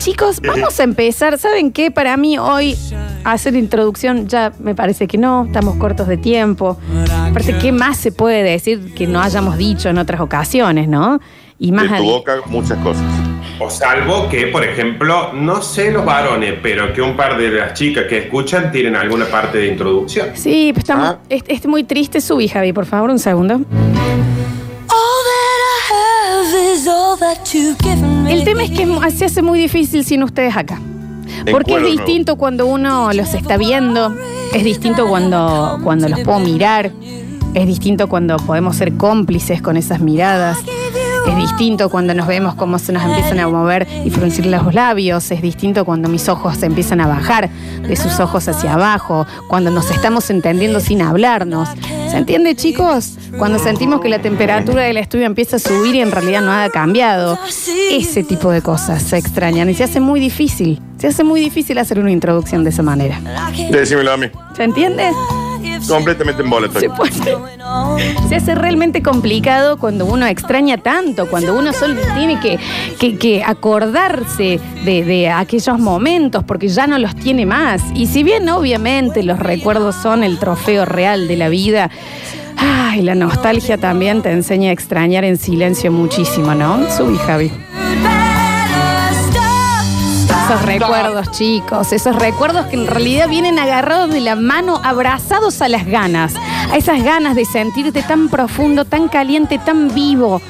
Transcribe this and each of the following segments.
Chicos, vamos a empezar. ¿Saben qué? Para mí hoy hacer introducción ya me parece que no, estamos cortos de tiempo. Aparte, ¿qué más se puede decir que no hayamos dicho en otras ocasiones, no? Y más de tu boca muchas cosas. O salvo que, por ejemplo, no sé los varones, pero que un par de las chicas que escuchan tienen alguna parte de introducción. Sí, pues estamos, Ah. es, es muy triste subí, Javi, por favor, un segundo. All that I have is all that you've given me. El tema es que se hace muy difícil sin ustedes acá. Porque es distinto cuando uno los está viendo, es distinto cuando, cuando los puedo mirar, es distinto cuando podemos ser cómplices con esas miradas, es distinto cuando nos vemos cómo se nos empiezan a mover y fruncir los labios, es distinto cuando mis ojos se empiezan a bajar de sus ojos hacia abajo, cuando nos estamos entendiendo sin hablarnos. ¿Se entiende, chicos? Cuando sentimos que la temperatura del estudio empieza a subir y en realidad no ha cambiado. Ese tipo de cosas se extrañan y se hace muy difícil. Se hace muy difícil hacer una introducción de esa manera. Decímelo a mí. ¿Se entiende? Completamente en bola. Se. Se hace realmente complicado cuando uno extraña tanto, cuando uno solo tiene que, que- que acordarse de, de aquellos momentos porque ya no los tiene más. Y si bien obviamente los recuerdos son el trofeo real de la vida, ay, la nostalgia también te enseña a extrañar en silencio muchísimo, ¿no? Subí, Javi. Esos recuerdos, chicos, esos recuerdos que en realidad vienen agarrados de la mano, abrazados a las ganas, a esas ganas de sentirte tan profundo, tan caliente, tan vivo,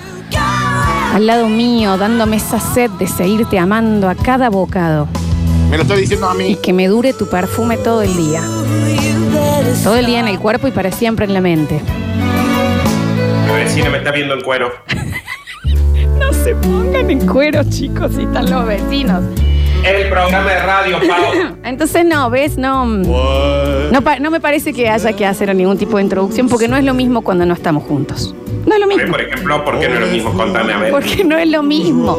al lado mío, dándome esa sed de seguirte amando a cada bocado Me lo estoy diciendo a y mí. que me dure tu perfume todo el día, todo el día en el cuerpo y para siempre en la mente. La vecina me está viendo en cuero. No se pongan en cuero, chicos, si están los vecinos. El programa de radio, Pau. Entonces, no, ¿ves? No, no, pa- no me parece que haya que hacer ningún tipo de introducción porque no es lo mismo cuando no estamos juntos. No es lo mismo. Por ejemplo, ¿por qué no es lo mismo? Contame a ver. Porque no es lo mismo.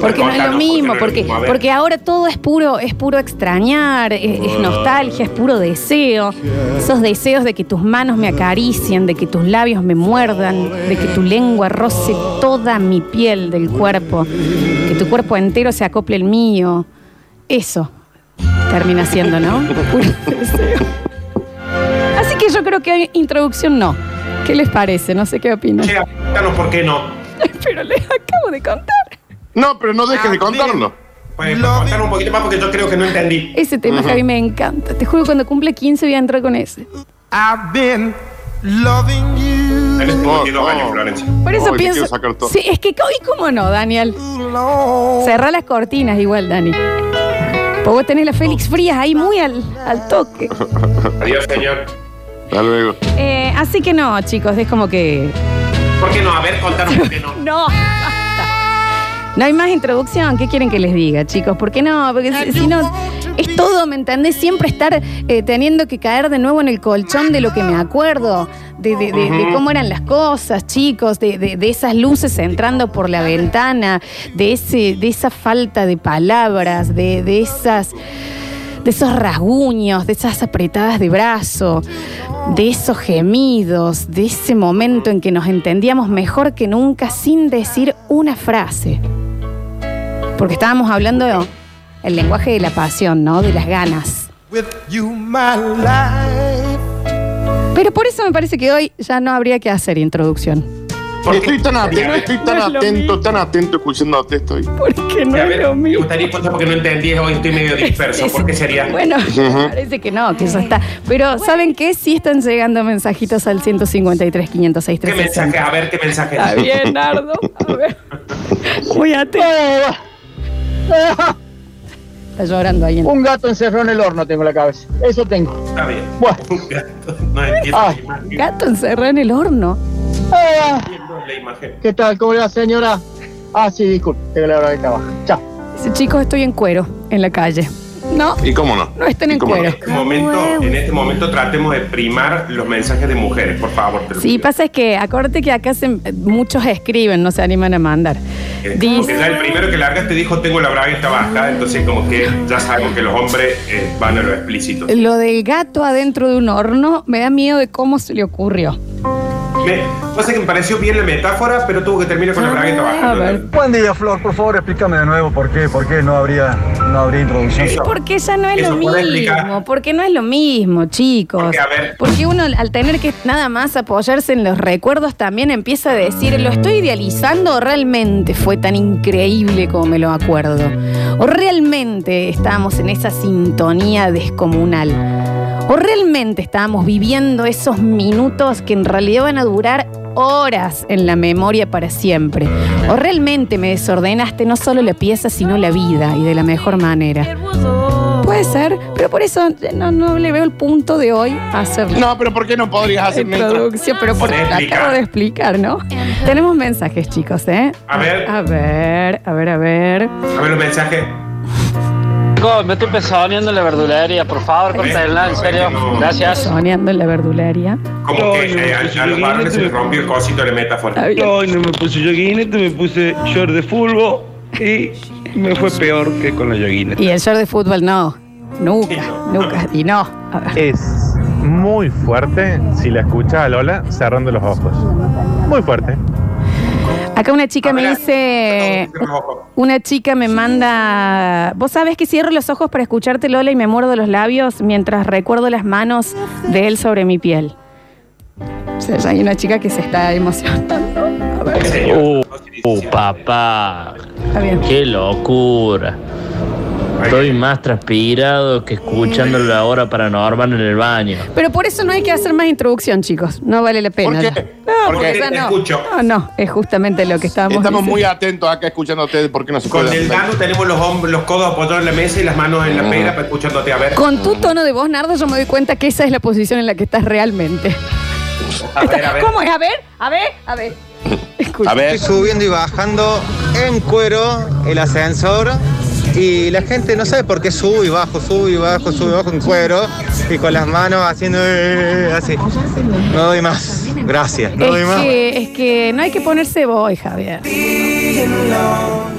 Porque no es lo Contanos, mismo. ¿por Porque, qué no es lo mismo? A ver. porque ahora todo es puro, es puro extrañar, es, es nostalgia, es puro deseo. Esos deseos de que tus manos me acaricien, de que tus labios me muerdan, de que tu lengua roce toda mi piel del cuerpo, que tu cuerpo entero se acople al mío. Eso termina siendo, ¿no? Puro deseo. Así que yo creo que introducción no. ¿Qué les parece? No sé qué opinan. Che, explícanos por qué no. Pero les acabo de contar. No, pero no dejes Ah, de contarlo. Pues contanos un poquito más porque yo creo que no entendí. Ese tema, Javi, me encanta. Te juro que cuando cumple 15 voy a entrar con ese. I've been loving you Tenés Oh, 52 oh. años, Florencia. Por eso Ay, pienso. quiero sacar todo. Sí, es que hoy, ¿cómo no, Daniel? Cerrá las cortinas igual, Dani. Porque vos tenés la Félix Frías ahí muy al, al toque. Adiós, señor. Hasta luego. Eh, así que no, chicos, es como que. ¿Por qué no? A ver, contanos por qué no. No. No hay más introducción. ¿Qué quieren que les diga, chicos? ¿Por qué no? Porque si, no, es todo, ¿me entendés? Siempre estar eh, teniendo que caer de nuevo en el colchón de lo que me acuerdo, de, de- de- de cómo eran las cosas, chicos, de, esas luces entrando por la ventana, de, ese, de esa falta de palabras, de esas de esos rasguños, de esas apretadas de brazo, de esos gemidos, de ese momento en que nos entendíamos mejor que nunca sin decir una frase. Porque estábamos hablando el lenguaje de la pasión, ¿no? De las ganas. With you, my life. Pero por eso me parece que hoy ya no habría que hacer introducción. ¿Por qué? Estoy tan atento, Porque, estoy tan No es lo atento, tan atento escuchándote estoy. Porque no a es ver, lo me gustaría escuchar porque no entendí, hoy estoy medio disperso. ¿Por qué sería? Bueno, parece que no, que eso está. Pero ¿saben qué? Sí están llegando mensajitos al 153 506 ¿Qué mensaje? 360. A ver, ¿qué mensaje? Está bien, Nardo. A ver. Muy atento. Está llorando ahí. en- Un gato encerrado en el horno tengo en la cabeza. Eso tengo. Está bien. Bueno. Un gato. No entiendo Ah. la imagen. Gato encerrado en el horno. Ah, Entiendo la imagen. ¿Qué tal? ¿Cómo le va, señora? Ah, sí, disculpe. Tengo la hora de trabajo. Chao. Dice, chicos, estoy en cuero en la calle. No, ¿Y cómo no? no estén ¿Y en cuero. En este momento, en este momento tratemos de primar los mensajes de mujeres, por favor. te lo Sí, pido. pasa es que acuérdate que acá se- muchos escriben, no se animan a mandar. Eh, Dice- Porque ya el primero que largaste dijo tengo la bragueta baja, entonces como que ya sabemos que los hombres eh, van a lo explícito. Lo del gato adentro de un horno me da miedo de cómo se le ocurrió. Me, pasa que me pareció bien la metáfora, pero tuvo que terminar con la bragueta A bajando. Buen día, Flor. Por favor, explícame de nuevo por qué, por qué no habría, no habría introducción. Eso. Porque ya no es Eso, lo ¿podés mismo, porque no es lo mismo, chicos. Porque, a ver. Porque uno al tener que nada más apoyarse en los recuerdos también empieza a decir, ¿lo estoy idealizando o realmente fue tan increíble como me lo acuerdo? ¿O realmente estábamos en esa sintonía descomunal? ¿O realmente estábamos viviendo esos minutos que en realidad van a durar horas en la memoria para siempre? ¿O realmente me desordenaste no solo la pieza, sino la vida y de la mejor manera? Puede ser, pero por eso no, no le veo el punto de hoy a hacerlo. No, pero ¿por qué no podrías hacer una Introducción, pero por Podés acabo de explicar, ¿no? Tenemos mensajes, chicos, ¿eh? A ver. A ver, a ver, a ver. A ver un mensaje. Me estoy pezoneando en la verdulería, por favor, córtenla, en serio. Gracias. Soñando en la verdularia. Como que eh, a, a los varones se les rompió el cosito de la metáfora. Hoy no me puse yoguinete, me puse short de fútbol y me fue peor que con la yoguineta. Y el short de fútbol no. Nunca, nunca. Y no. A ver. Es muy fuerte si la escucha a Lola cerrando los ojos. Muy fuerte. Acá una chica me dice. Una chica me manda. Vos sabés que cierro los ojos para escucharte, Lola, y me muerdo los labios mientras recuerdo las manos de él sobre mi piel. O sea, ya hay una chica que se está emocionando. A ver. Uh, uh, papá, está bien. qué locura. Estoy más transpirado que escuchando la hora paranormal en el baño. Pero por eso no hay que hacer más introducción, chicos. No vale la pena. ¿Por qué? No, ¿Por porque Te no. escucho. No, no, es justamente lo que estábamos Estamos muy atentos acá escuchando a ustedes porque no se Con puede el hacer. Tenemos los, hombros, los codos apoyados en la mesa y las manos en la pera para escuchándote a ver. Con tu tono de voz, Nardo, yo me doy cuenta que esa es la posición en la que estás realmente. A ver, a ver. ¿Cómo es? A ver, a ver, a ver. Escucha. A ver, subiendo y bajando en cuero el ascensor y la gente no sabe por qué subo y bajo, subo y bajo, subo y bajo en cuero y con las manos haciendo eh, así. No doy más. Gracias. No doy Es más. que, es que no hay que ponerse boy, Javier.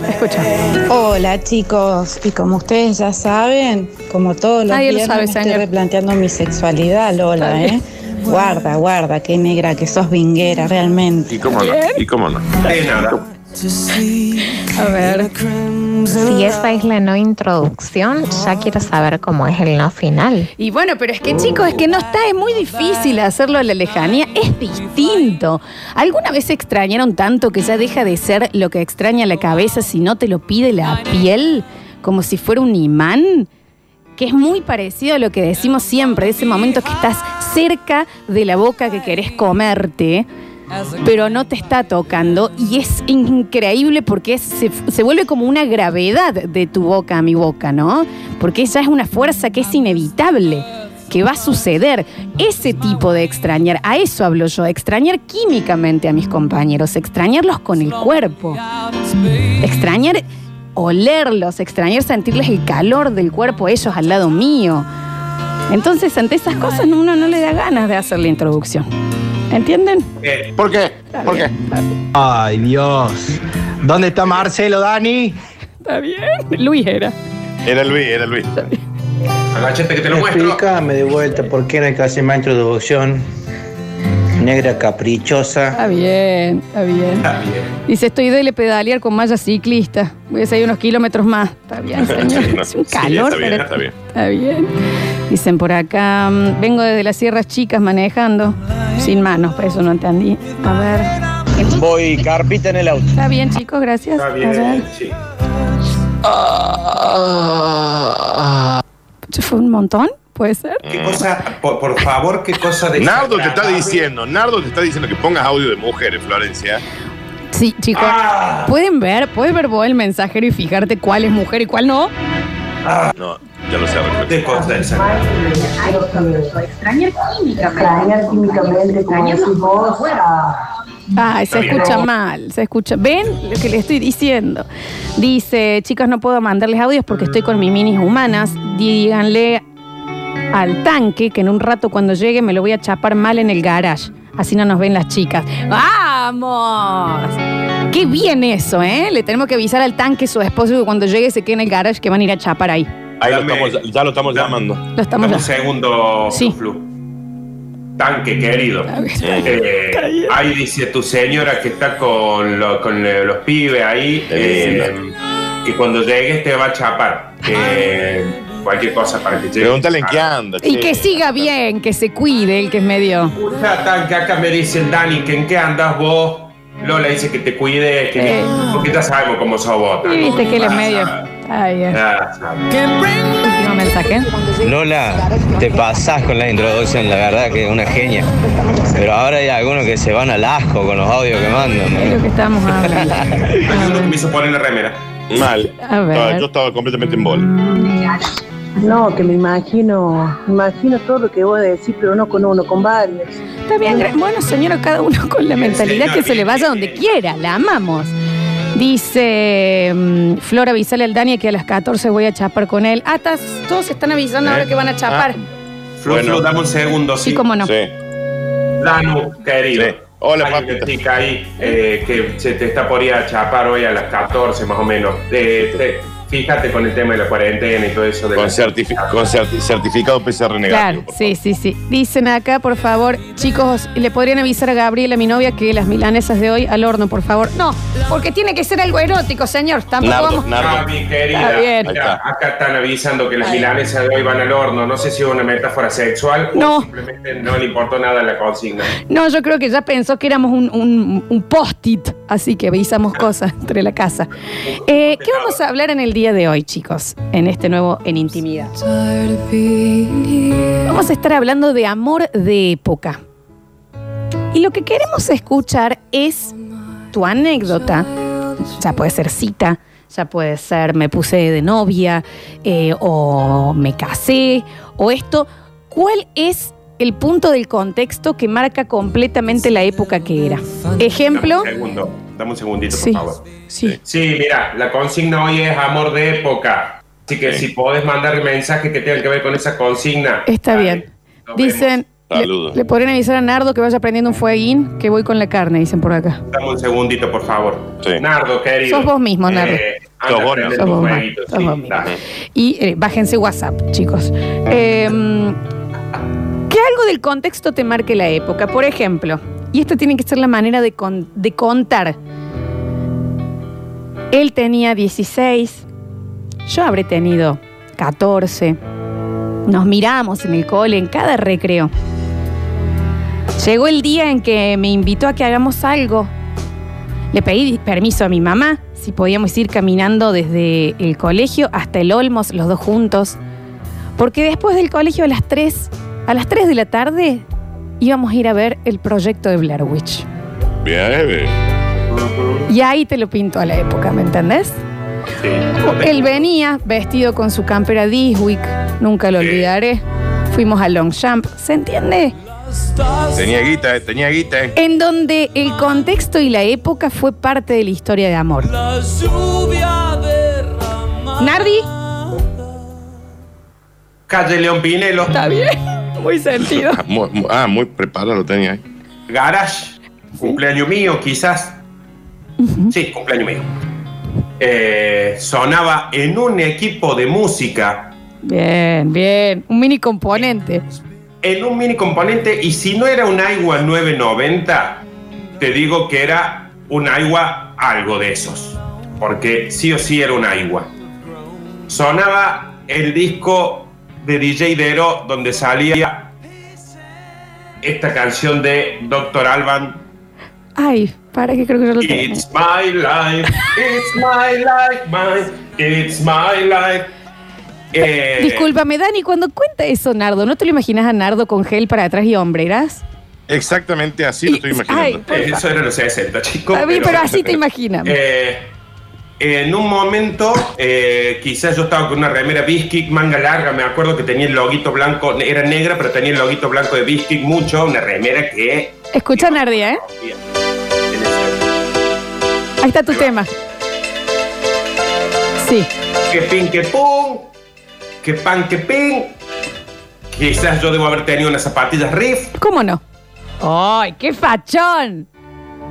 Escucha. Hola chicos, y como ustedes ya saben, como todos los Nadie lo viernes sabe, me estoy replanteando mi sexualidad, Lola. ¿eh? Guarda, guarda, qué negra que sos vinguera, realmente. ¿y cómo no? ¿Y cómo no? A ver. Si esa es la no introducción, ya quiero saber cómo es el no final. Y bueno, pero es que chicos, es que no está, es muy difícil hacerlo a la lejanía, es distinto. ¿Alguna vez se extrañaron tanto que ya deja de ser lo que extraña la cabeza si no te lo pide la piel? Como si fuera un imán. Que es muy parecido a lo que decimos siempre, de ese momento que estás cerca de la boca que querés comerte, pero no te está tocando. Y es increíble porque se, se vuelve como una gravedad de tu boca a mi boca, ¿no? Porque esa es una fuerza que es inevitable, que va a suceder. Ese tipo de extrañar, a eso hablo yo, extrañar químicamente a mis compañeros, extrañarlos con el cuerpo, extrañar olerlos, extrañar sentirles el calor del cuerpo ellos al lado mío. Entonces, ante esas cosas, uno no le da ganas de hacer la introducción. ¿Entienden? Eh, ¿Por qué? ¿Por qué? Ay, Dios. ¿Dónde está Marcelo, Dani? Está bien. Luis era. Era Luis, era Luis. agachate que te lo muestro. Explícame de vuelta por qué no hay que hacer más introducción. Negra caprichosa. Está bien, está bien. Está bien. Dice, estoy de pedalear con malla ciclista. Voy a seguir unos kilómetros más. Está bien, señor. Sí, no. Es un Sí, calor. está bien, pero- está bien. Está bien. Dicen por acá, mm, vengo desde las sierras chicas manejando. Sin manos, por eso no entendí. A ver. Voy carpita en el auto. Está bien, chicos, gracias. Está A ver. bien, sí. ¿Eso fue un montón? ¿Puede ser? ¿Qué cosa, por, por favor, qué cosa de Nardo te está diciendo, Nardo te está diciendo que pongas audio de mujeres, Florencia. Sí, chicos. Ah. ¿Pueden ver? ¿Puedes ver vos el mensajero y fijarte cuál es mujer y cuál no? No, ya lo sé. Rafael. ¿Qué cosa de esa? Extrañar químicamente. Extrañar Ay, se escucha mal, se escucha. ¿Ven lo que le estoy diciendo? Dice, chicas, no puedo mandarles audios porque estoy con mis minis humanas. Díganle al tanque que en un rato cuando llegue me lo voy a chapar mal en el garage. Así no nos ven las chicas. ¡Vamos! Qué bien eso, ¿eh? Le tenemos que avisar al tanque, su esposo, que cuando llegue se quede en el garage que van a ir a chapar ahí. Ahí lo estamos, ya lo estamos llamando. Lo estamos Dame un segundo, Sí. Flu. tanque querido. Eh, ahí dice tu señora que está con, lo- con los pibes ahí, eh, que cuando llegues te va a chapar. Que cualquier cosa para que llegue. Pregúntale en qué anda. Y que siga bien, que se cuide, el que es medio. Ya tan que acá me dice el Dani que en qué andas vos. Lola dice que te cuide, que Eh. porque ya sabemos cómo sos vos. Y viste que él es medio. Bien. Último mensaje. Lola, te pasás con la introducción, la verdad que es una genia. Pero ahora hay algunos que se van al asco con los audios que mandan. Es lo que estamos hablando. Hay uno que me hizo poner la remera. Mal. A ver. Estaba- yo estaba completamente en bola. No, que me imagino, me imagino todo lo que voy a decir, pero no con uno, con varios. Está bien, gra- bueno, señora, cada uno con la mentalidad que se le vaya donde quiera, la amamos. Dice mm, Flora, avisale al Dani que a las 14 voy a chapar con él. Ah, estás- todos están avisando ¿Eh? ahora que van a chapar. Flu, Bueno. Dame un segundo. Sí, cómo no. Sí. Danu, querido. Sí. Hola, Hay papi. una chica ahí eh, que se te está por ir a chapar hoy a las 14 más o menos. Eh, te- fíjate con el tema de la cuarentena y todo eso. De Con, la- certifi- con certi- certificado PCR negativo. Claro, sí, sí, sí. Dicen acá, por favor, chicos, ¿le podrían avisar a Gabriela, mi novia, que las milanesas de hoy al horno, por favor? No, porque tiene que ser algo erótico, señor. Tampoco Nardo, vamos. Nardo. Ah, mi querida. Está bien. Mira, acá están avisando que las milanesas de hoy van al horno. No sé si es una metáfora sexual No. o simplemente no le importó nada la consigna. No, yo creo que ya pensó que éramos un, un- un post-it, así que avisamos cosas entre la casa. Eh, ¿Qué vamos a hablar en el día de hoy, chicos? En este nuevo En Intimidad. Vamos a estar hablando de amor de época. Y lo que queremos escuchar es tu anécdota. Ya puede ser cita, ya puede ser me puse de novia, eh, o me casé, o esto. ¿Cuál es el punto del contexto que marca completamente la época que era? Ejemplo. Segundo. Dame un segundito, Sí. por favor. Sí. Sí, mira, la consigna hoy es amor de época. Así que si podés mandar mensajes que tengan que ver con esa consigna. Está dale, bien. Dicen, le, Saludos. le podrían avisar a Nardo que vaya prendiendo un fueguín, que voy con la carne, dicen por acá. Dame un segundito, por favor. Sí. Nardo, querido. Sos vos mismo, Nardo. Eh, anda vos, prender Sos tu vos, fueguito, sos sí, vos mismo. dale. Y eh, bájense WhatsApp, chicos. Eh, que algo del contexto te marque la época. Por ejemplo, y esta tiene que ser la manera de, con- de contar. Él tenía 16, yo habré tenido 14. Nos miramos en el cole, en cada recreo. Llegó el día en que me invitó a que hagamos algo. Le pedí permiso a mi mamá si podíamos ir caminando desde el colegio hasta el Olmos, los dos juntos. Porque después del colegio a las 3, a las 3 de la tarde, íbamos a ir a ver el proyecto de Blair Witch. Bien. Y ahí te lo pinto a la época, ¿me entendés? Sí. Él venía vestido con su campera Diswick, nunca lo olvidaré. Fuimos a Longchamp, ¿se entiende? Tenía guita, eh, tenía guita. eh. En donde el contexto y la época fue parte de la historia de amor. Nardi, Calle León Pinelo. está bien, muy sentido. Ah, muy, muy- ah, muy preparado lo tenía. eh. Garage. Cumpleaños mío, quizás. Sí, cumpleaños mío. Eh, sonaba en un equipo de música, Bien, bien, un mini componente. en un mini componente, y si no era un Aiwa 990, te digo que era un Aiwa algo de esos. Porque sí o sí era un Aiwa. Sonaba el disco de DJ Dero donde salía esta canción de Dr. Alban Ay, para que creo que yo lo tengo. It's my life, it's my life, my, it's my life. Eh, Discúlpame, Dani, cuando cuenta eso, Nardo, ¿no te lo imaginas a Nardo con gel para atrás y hombreras? Exactamente así lo estoy imaginando. Ay, por eh, Eso era los 60, chicos. A mí, pero así te imaginas. Eh, en un momento, eh, quizás yo estaba con una remera Bisquick, manga larga, me acuerdo que tenía el loguito blanco, era negra, pero tenía el loguito blanco de Bisquick mucho, una remera que... Escucha, Nardi, ¿eh? Ahí está tu tema. Sí. Que pin, que pum, que pan, que pin. Quizás yo debo haber tenido unas zapatillas riff. ¿Cómo no? ¡Ay, qué fachón!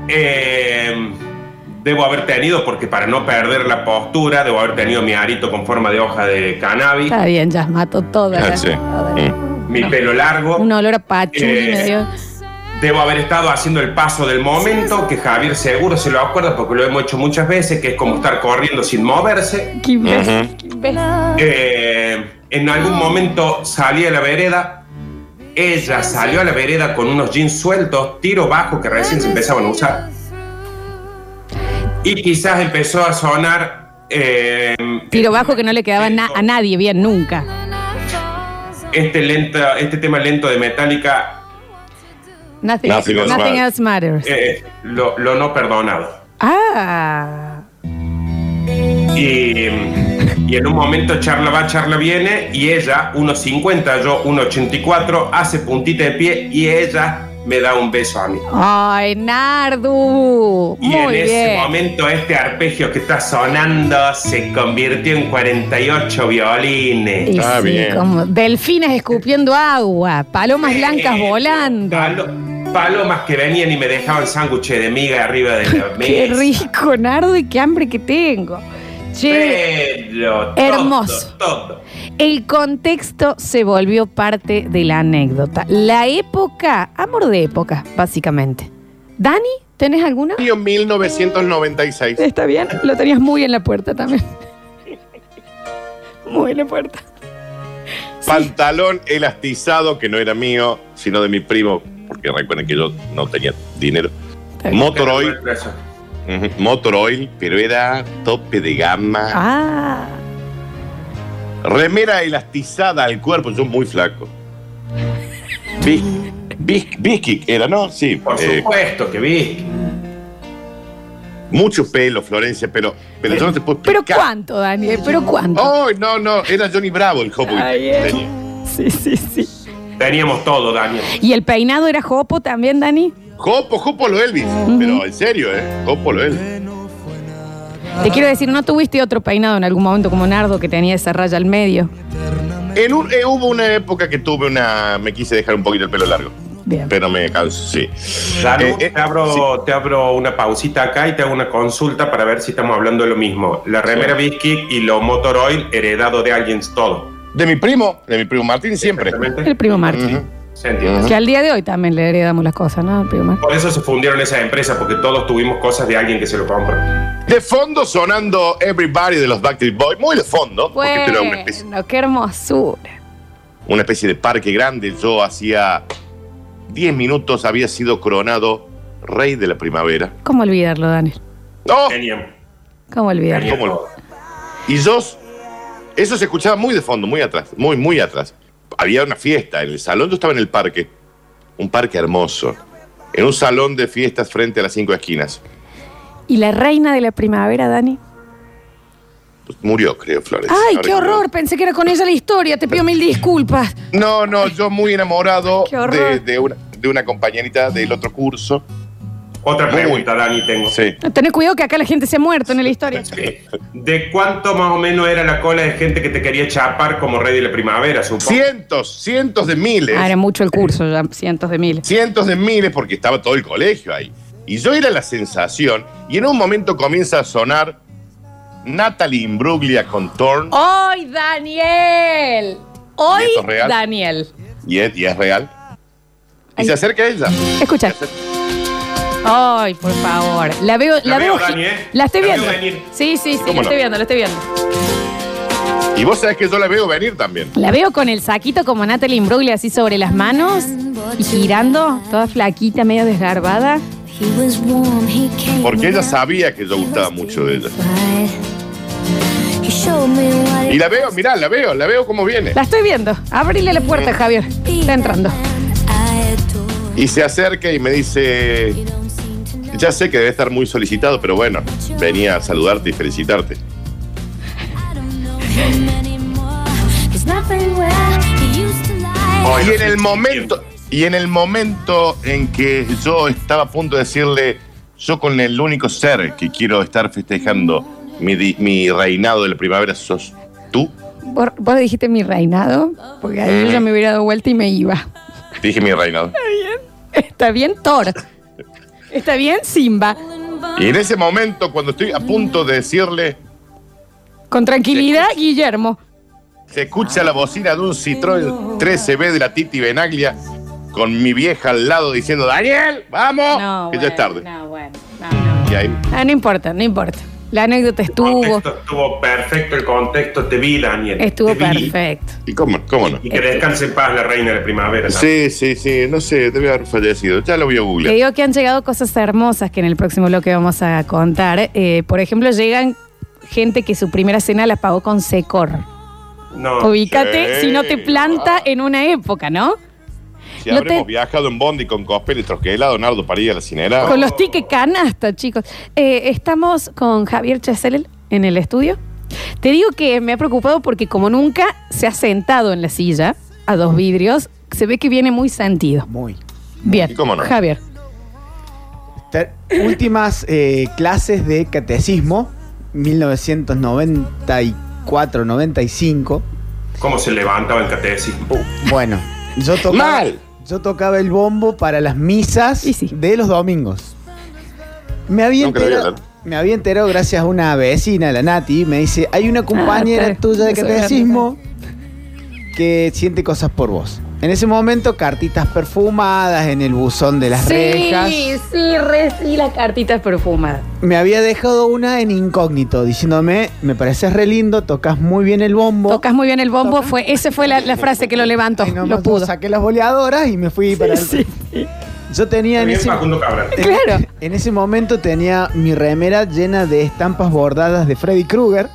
Eh, debo haber tenido, porque para no perder la postura, debo haber tenido mi arito con forma de hoja de cannabis. Está bien, ya mato toda Ah, la- sí. toda la- Mm. mi pelo largo. Un olor a pachuli Eh. Debo haber estado haciendo el paso del momento, que Javier seguro se lo acuerda porque lo hemos hecho muchas veces, que es como estar corriendo sin moverse. Qué imbécil, qué. Eh, en algún momento salí a la vereda. Ella salió a la vereda con unos jeans sueltos, tiro bajo que recién se empezaban a usar. Y quizás empezó a sonar eh, Tiro bajo que no le quedaba na- a nadie bien nunca. este, lenta, este tema lento de Metallica, Nothing, Nothing else nothing matters. else matters. eh, lo, lo no perdonado. Ah. Y, y en un momento charla va, charla viene, y ella, 1.50, yo 1.84, hace puntita de pie y ella me da un beso a mí. Ay, Nardu. Y Muy en ese bien. momento este arpegio que está sonando se convirtió en 48 violines. Y Ah, sí, bien. como delfines escupiendo agua, palomas blancas Eh, volando. palo- palomas que venían y me dejaban sándwiches de miga arriba de la mesa. Qué rico, Nardo, y qué hambre que tengo. Che, Pero todo, Hermoso. todo. el contexto se volvió parte de la anécdota. La época, amor de época, básicamente. Dani, ¿tenés alguna? Año 1996. Está bien, lo tenías muy en la puerta también. Muy en la puerta. Pantalón elastizado que no era mío, sino de mi primo, porque recuerden que yo no tenía dinero. Motor motor oil, pero era tope de gama. Ah, Remera elastizada al cuerpo, yo muy flaco. Biskic era, ¿no? Sí. Por eh, supuesto que vi. mucho pelo, Florencia, pero, pero yo no te puedo pero explicar. ¿cuánto, Daniel? ¿Pero cuánto? Ay, no, no, era Johnny Bravo el Hopo. Eh. Sí, sí, sí. Teníamos todo, Daniel. ¿Y el peinado era jopo también, Dani? Jopo, Jopo lo Elvis. Pero en serio, ¿eh? Jopo lo Elvis. Te quiero decir, ¿no tuviste otro peinado en algún momento como Nardo que tenía esa raya al medio? En un- eh, hubo una época que tuve una. Me quise dejar un poquito el pelo largo. Bien. Pero me canso, sí. Danu, Eh, eh, te, abro, te abro una pausita acá y te hago una consulta para ver si estamos hablando de lo mismo. La remera Bisquick y lo Motor Oil heredado de alguien todo. De mi primo, de mi primo Martín, siempre. Exactamente. El primo Martín. Ujú. Se entiende. Que al día de hoy también le heredamos las cosas, ¿no? Por eso se fundieron esas empresas, porque todos tuvimos cosas de alguien que se lo compró. De fondo sonando Everybody de los Backstreet Boys. Muy de fondo. Porque esto era una especie, Bueno, qué hermosura. una especie de parque grande. Yo hacía 10 minutos había sido coronado rey de la primavera. ¿Cómo olvidarlo, Daniel? ¡No! ¿Cómo olvidarlo? ¿Cómo lo- Y yo, eso se escuchaba muy de fondo, muy atrás, muy, muy atrás. Había una fiesta en el salón, yo estaba en el parque, un parque hermoso, en un salón de fiestas frente a las cinco esquinas. ¿Y la reina de la primavera, Dani? Pues murió, creo, Flores. Ay, Ahora qué horror. Pensé que era con ella la historia. Te pido mil disculpas. No, no, yo muy enamorado de una, de una compañerita del otro curso. Otra pregunta, Dani, tengo. Sí. Tenés cuidado que acá la gente se ha muerto en la historia. ¿De cuánto más o menos era la cola de gente que te quería chapar como rey de la primavera, supongo? Cientos, cientos de miles. Ah, era mucho el curso ya, cientos de miles. cientos de miles porque estaba todo el colegio ahí. Y yo era la sensación, y en un momento comienza a sonar Natalie Imbruglia con Torn, ¡Hoy, Daniel! Hoy, ¿Y esto es real? Daniel. y es, y es real. Y Ay. se acerca a ella. Escucha. Ay, por favor. La veo, la, La veo, veo. Dani, ¿eh? La estoy La veo viendo. venir. Sí, sí, sí, ¿Cómo la estoy viendo, la estoy viendo. Y vos sabés que yo la veo venir también. La veo con el saquito como Natalie Imbruglia así sobre las manos y girando, toda flaquita, medio desgarbada. Porque ella sabía que yo gustaba mucho de ella. Y la veo, mirá, la veo, la veo como viene. La estoy viendo. Abrile la puerta, Javier. Está entrando. Y se acerca y me dice, ya sé que debe estar muy solicitado, pero bueno, venía a saludarte y felicitarte. Y en el momento, y en el momento en que yo estaba a punto de decirle, yo con el único ser que quiero estar festejando mi, mi reinado de la primavera sos tú, ¿Vos, vos dijiste mi reinado? Porque ahí yo ya me hubiera dado vuelta y me iba. dije mi reinado. Está bien, Thor. Está bien, Simba. Y en ese momento, cuando estoy a punto de decirle, Con tranquilidad, Guillermo. Se escucha la bocina de un Citroën 13B de la Titi Benaglia con mi vieja al lado diciendo, Daniel, vamos, No, que ya es tarde. No, bueno. No, no. Y ahí, Ah, no importa, no importa. La anécdota estuvo, Contexto, estuvo perfecto el contexto. Te vi, Daniel. estuvo te vi. perfecto. ¿y cómo, cómo no? Y que descanse en paz la reina de primavera. ¿no? Sí, sí, sí, no sé, debe haber fallecido. Ya lo voy a Te googlear. digo que han llegado cosas hermosas que en el próximo bloque vamos a contar. Eh, por ejemplo, llegan gente que su primera cena la pagó con Secor. No. Ubícate Sí. si no te planta en una época, ¿no? Si no habremos te- viajado en Bondi con Cospel y Trosquela, Donardo Parilla, la cinera. Con los tickets canasta, chicos. Eh, estamos con Javier Chesel en el estudio. Te digo que me ha preocupado porque como nunca se ha sentado en la silla a dos vidrios, se ve que viene muy sentido. Muy. Bien, ¿Y cómo no? Javier. Ter- Últimas eh, clases de catecismo, 1994-95. ¿Cómo se levantaba el catecismo? Bueno, yo tocaba, Mal. yo tocaba el bombo para las misas de los domingos. Me había, Nunca enterado, me había enterado gracias a una vecina, la Nati, me dice, hay una compañera Ah, está- tuya de catecismo que siente cosas por vos. En ese momento, cartitas perfumadas en el buzón de las rejas. Sí, sí, sí, las cartitas perfumadas. Me había dejado una en incógnito, diciéndome, me pareces re lindo, tocas muy bien el bombo. Tocas muy bien el bombo, fue, esa fue la, la frase que lo levantó, lo yo pudo. Saqué las boleadoras y me fui para el... Sí, Yo tenía en ese. Claro. en ese momento tenía mi remera llena de estampas bordadas de Freddy Krueger.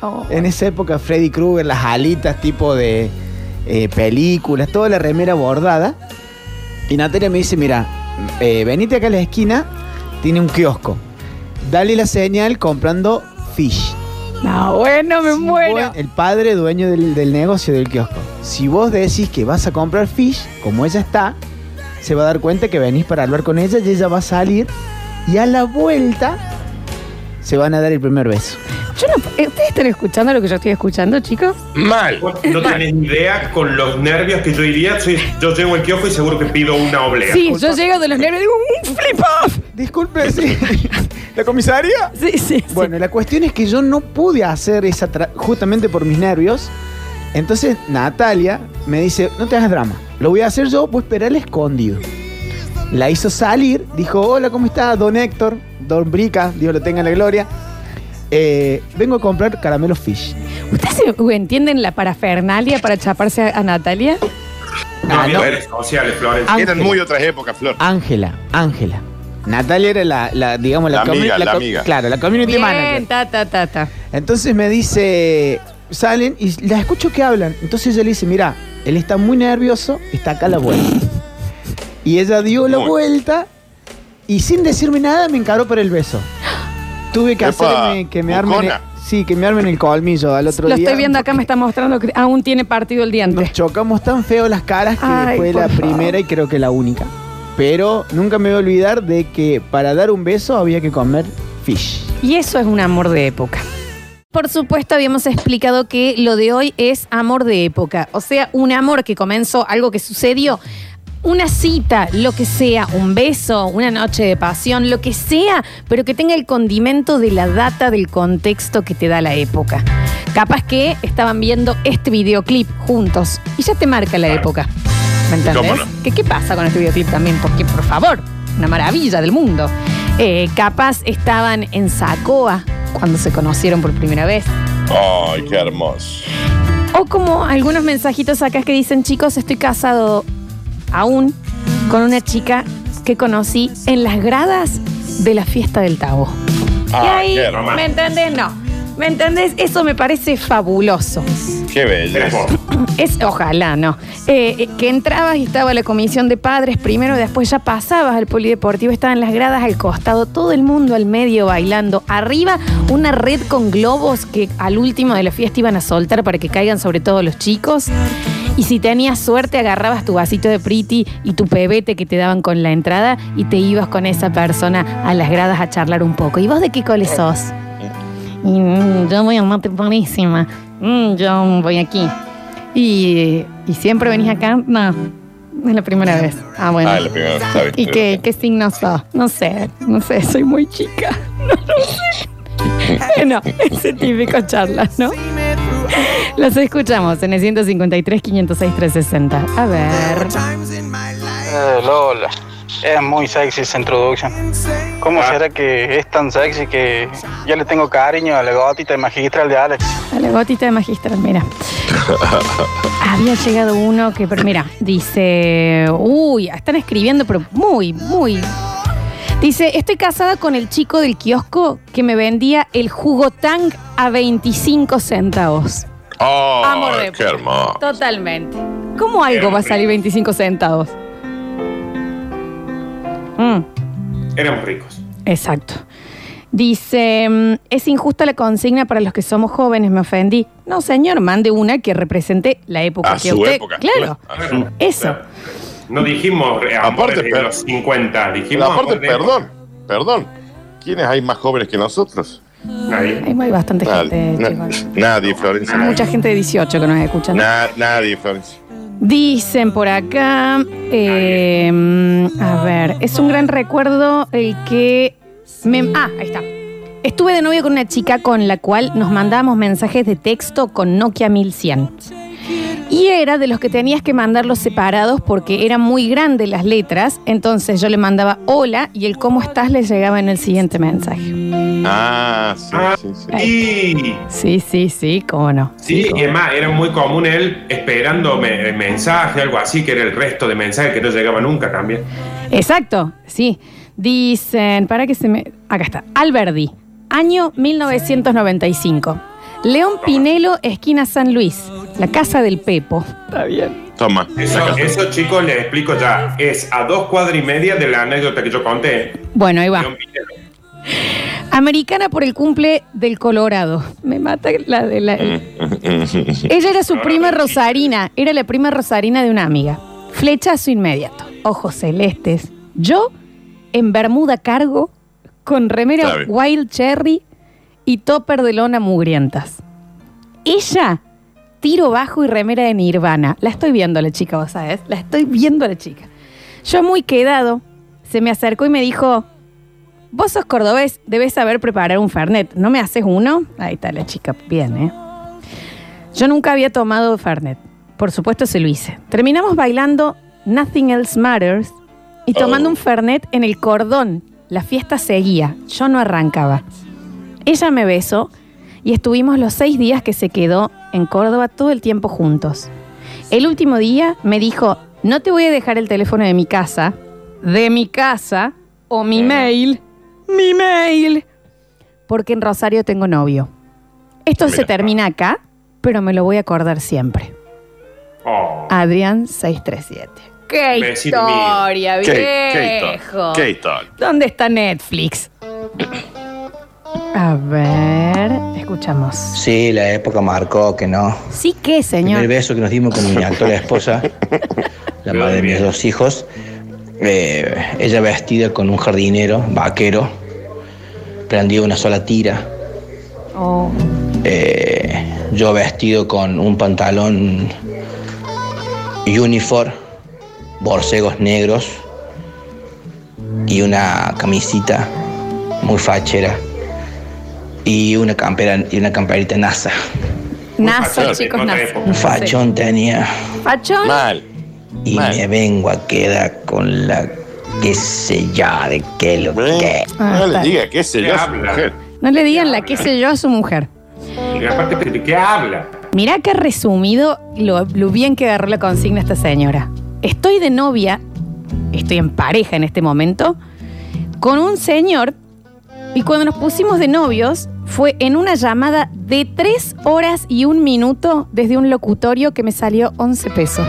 Oh. En esa época Freddy Krueger, las alitas tipo de eh, películas, toda la remera bordada. Y Natalia me dice, mira, eh, venite acá a la esquina, tiene un kiosco. Dale la señal comprando fish. No, bueno, me muero. Vos- el padre dueño del, del negocio del kiosco. Si vos decís que vas a comprar fish, como ella está, se va a dar cuenta que venís para hablar con ella y ella va a salir y a la vuelta se van a dar el primer beso. Yo no- ¿Ustedes están escuchando lo que yo estoy escuchando, chicos? Mal. No tenés ni idea con los nervios que yo iría. Soy- yo llego al kiosco y seguro que pido una oblea. Sí, yo llego de los nervios y digo, un flip off. Disculpe, sí. ¿La comisaría? Sí, sí. Bueno, la cuestión es que yo no pude hacer esa tra- justamente por mis nervios. Entonces Natalia me dice, no te hagas drama, lo voy a hacer yo, voy a esperar escondido. La hizo salir, dijo, hola, ¿cómo está? Don Héctor, Don Brica, Dios lo tenga en la gloria. Eh, vengo a comprar caramelos fish. ¿Ustedes se- entienden la parafernalia para chaparse a, a Natalia? No Ah, no. redes sociales, Florencia. Ángela. Eran muy otras épocas, Flor. Ángela, Ángela. Natalia era la, la, digamos, la, La amiga, la co- amiga. Claro, la community manager. Bien, ta, ta, ta, ta. Entonces me dice, salen y las escucho que hablan. Entonces ella le dice, mira, él está muy nervioso, está acá a la vuelta. Y ella dio la Muy. vuelta y sin decirme nada me encaró por el beso. Tuve que Epa, hacerme que me armen, el, sí, que me armen el colmillo al otro Lo día. estoy viendo acá, me está mostrando que aún tiene partido el diente. Nos chocamos tan feo las caras que Ay, fue por la favor. primera y creo que la única. Pero nunca me voy a olvidar de que para dar un beso había que comer fish. Y eso es un amor de época. Por supuesto, habíamos explicado que lo de hoy es amor de época. O sea, un amor que comenzó, algo que sucedió, una cita, lo que sea, un beso, una noche de pasión, lo que sea, pero que tenga el condimento de la data, del contexto que te da la época. Capaz que estaban viendo este videoclip juntos y ya te marca la época. ¿Me entendés? ¿Cómo no? ¿Qué, ¿Qué pasa con este videoclip también? Porque, por favor, una maravilla del mundo. Eh, capaz estaban en Sacoa cuando se conocieron por primera vez. Ay, qué hermoso. O como algunos mensajitos acá que dicen, chicos, estoy casado aún con una chica que conocí en las gradas de la fiesta del Tabo. y Ah, ahí. ¿me entendés? No. ¿Me entendés? Eso me parece fabuloso. Qué belleza. Es, ojalá, no. Eh, eh, que entrabas y estaba la comisión de padres primero, después ya pasabas al polideportivo, estaban las gradas al costado, todo el mundo al medio bailando. Arriba, una red con globos que al último de la fiesta iban a soltar para que caigan sobre todo los chicos. Y si tenías suerte, agarrabas tu vasito de priti y tu pebete que te daban con la entrada y te ibas con esa persona a las gradas a charlar un poco. ¿Y vos de qué cole sos? Y, mm, yo voy a mate buenísima. Mm, yo voy aquí. Y, y siempre venís acá. No, es la primera vez. Ah, bueno. Ah, la primera vez, bien. ¿Y qué, qué signo sos? No sé, no sé, soy muy chica. No, no sé. Bueno, ese típico charla, ¿no? Los escuchamos en el 153, 506, 360. A ver. Eh, Lola, es muy sexy esa introducción. ¿Cómo será que es tan sexy que ya le tengo cariño a la gotita de magistral de Alex? A la gotita de magistral, mira. Había llegado uno que, pero mira, dice, uy, están escribiendo, pero muy, muy. Dice, estoy casada con el chico del kiosco que me vendía el jugo tang a 25 centavos. Oh, Amor de- qué hermoso. Totalmente. ¿Cómo algo va a salir 25 centavos? Mm, Éramos ricos. exacto. Dice, mm, es injusta la consigna para los que somos jóvenes, me ofendí. No, señor, mande una que represente la época A que su usted. época, Claro. claro. Eso. No dijimos eh, amores de los 50, dijimos Aparte, perdón, perdón. ¿Quiénes hay más jóvenes que nosotros? Nadie. Hay muy bastante Nadie, gente, na- chicos. nadie, Florencia. Hay mucha gente de 18 que nos escucha. ¿no? Na- nadie, Florencia. Dicen por acá, eh, a ver, es un gran recuerdo el que... me- ah, ahí está. Estuve de novio con una chica con la cual nos mandábamos mensajes de texto con Nokia 1100. Y era de los que tenías que mandarlos separados porque eran muy grandes las letras. Entonces yo le mandaba hola y el cómo estás le llegaba en el siguiente mensaje. Ah, sí, sí, sí. Y Sí, sí, sí, cómo no. Sí, y además era muy común él esperando me- mensaje, algo así, que era el resto de mensajes que no llegaba nunca también. Exacto, sí. Dicen, para que se me... Acá está. Alberdi, año 1995. León Pinelo, esquina San Luis. La casa del Pepo. Está bien. Toma. Eso, eso, chicos, les explico ya. Es a dos cuadras y media de la anécdota que yo conté. Bueno, ahí va. Americana por el cumple del Colorado. Me mata la de la... Ella era su prima rosarina, era la prima rosarina de una amiga. Flechazo inmediato, ojos celestes. Yo en bermuda cargo, con remera wild cherry y topper de lona mugrientas. Ella, tiro bajo y remera de Nirvana. La estoy viendo a la chica, vos sabés. La estoy viendo a la chica. Yo muy quedado, se me acercó y me dijo, vos sos cordobés, debes saber preparar un Fernet. ¿No me haces uno? Ahí está la chica, bien, ¿eh? Yo nunca había tomado Fernet. Por supuesto se lo hice. Terminamos bailando Nothing Else Matters y tomando un Fernet en el cordón. La fiesta seguía. Yo no arrancaba. Ella me besó y estuvimos los seis días que se quedó en Córdoba todo el tiempo juntos. El último día me dijo, no te voy a dejar el teléfono de mi casa, de mi casa, o mi mail, mi mail, porque en Rosario tengo novio. Esto se Mira. termina acá, pero me lo voy a acordar siempre. Oh. Adrián 637. ¡Qué Besito mío. historia, ¿Qué, historia? ¿Qué historia? ¿Dónde está Netflix? A ver, escuchamos. Sí, la época marcó que no. Sí, ¿qué, El señor? primer beso que nos dimos con mi actual esposa, la madre de mis dos hijos, eh, ella vestida con un jardinero, vaquero, prendió una sola tira. Oh. Eh, yo vestido con un pantalón uniform, borcegos negros y una camisita muy fachera y una campera y una camperita NASA. NASA, chicos, NASA. Un fachón tenía ¿Fachón? y me vengo a quedar con la qué sé yo de qué lo que. Ah, no le está. diga qué sé yo a su mujer. No le digan la que sé yo a su mujer. Y aparte, ¿de qué habla? Mirá que resumido lo, lo bien que agarró la consigna esta señora. Estoy de novia, estoy en pareja en este momento, con un señor y cuando nos pusimos de novios fue en una llamada de tres horas y un minuto desde un locutorio que me salió 11 pesos.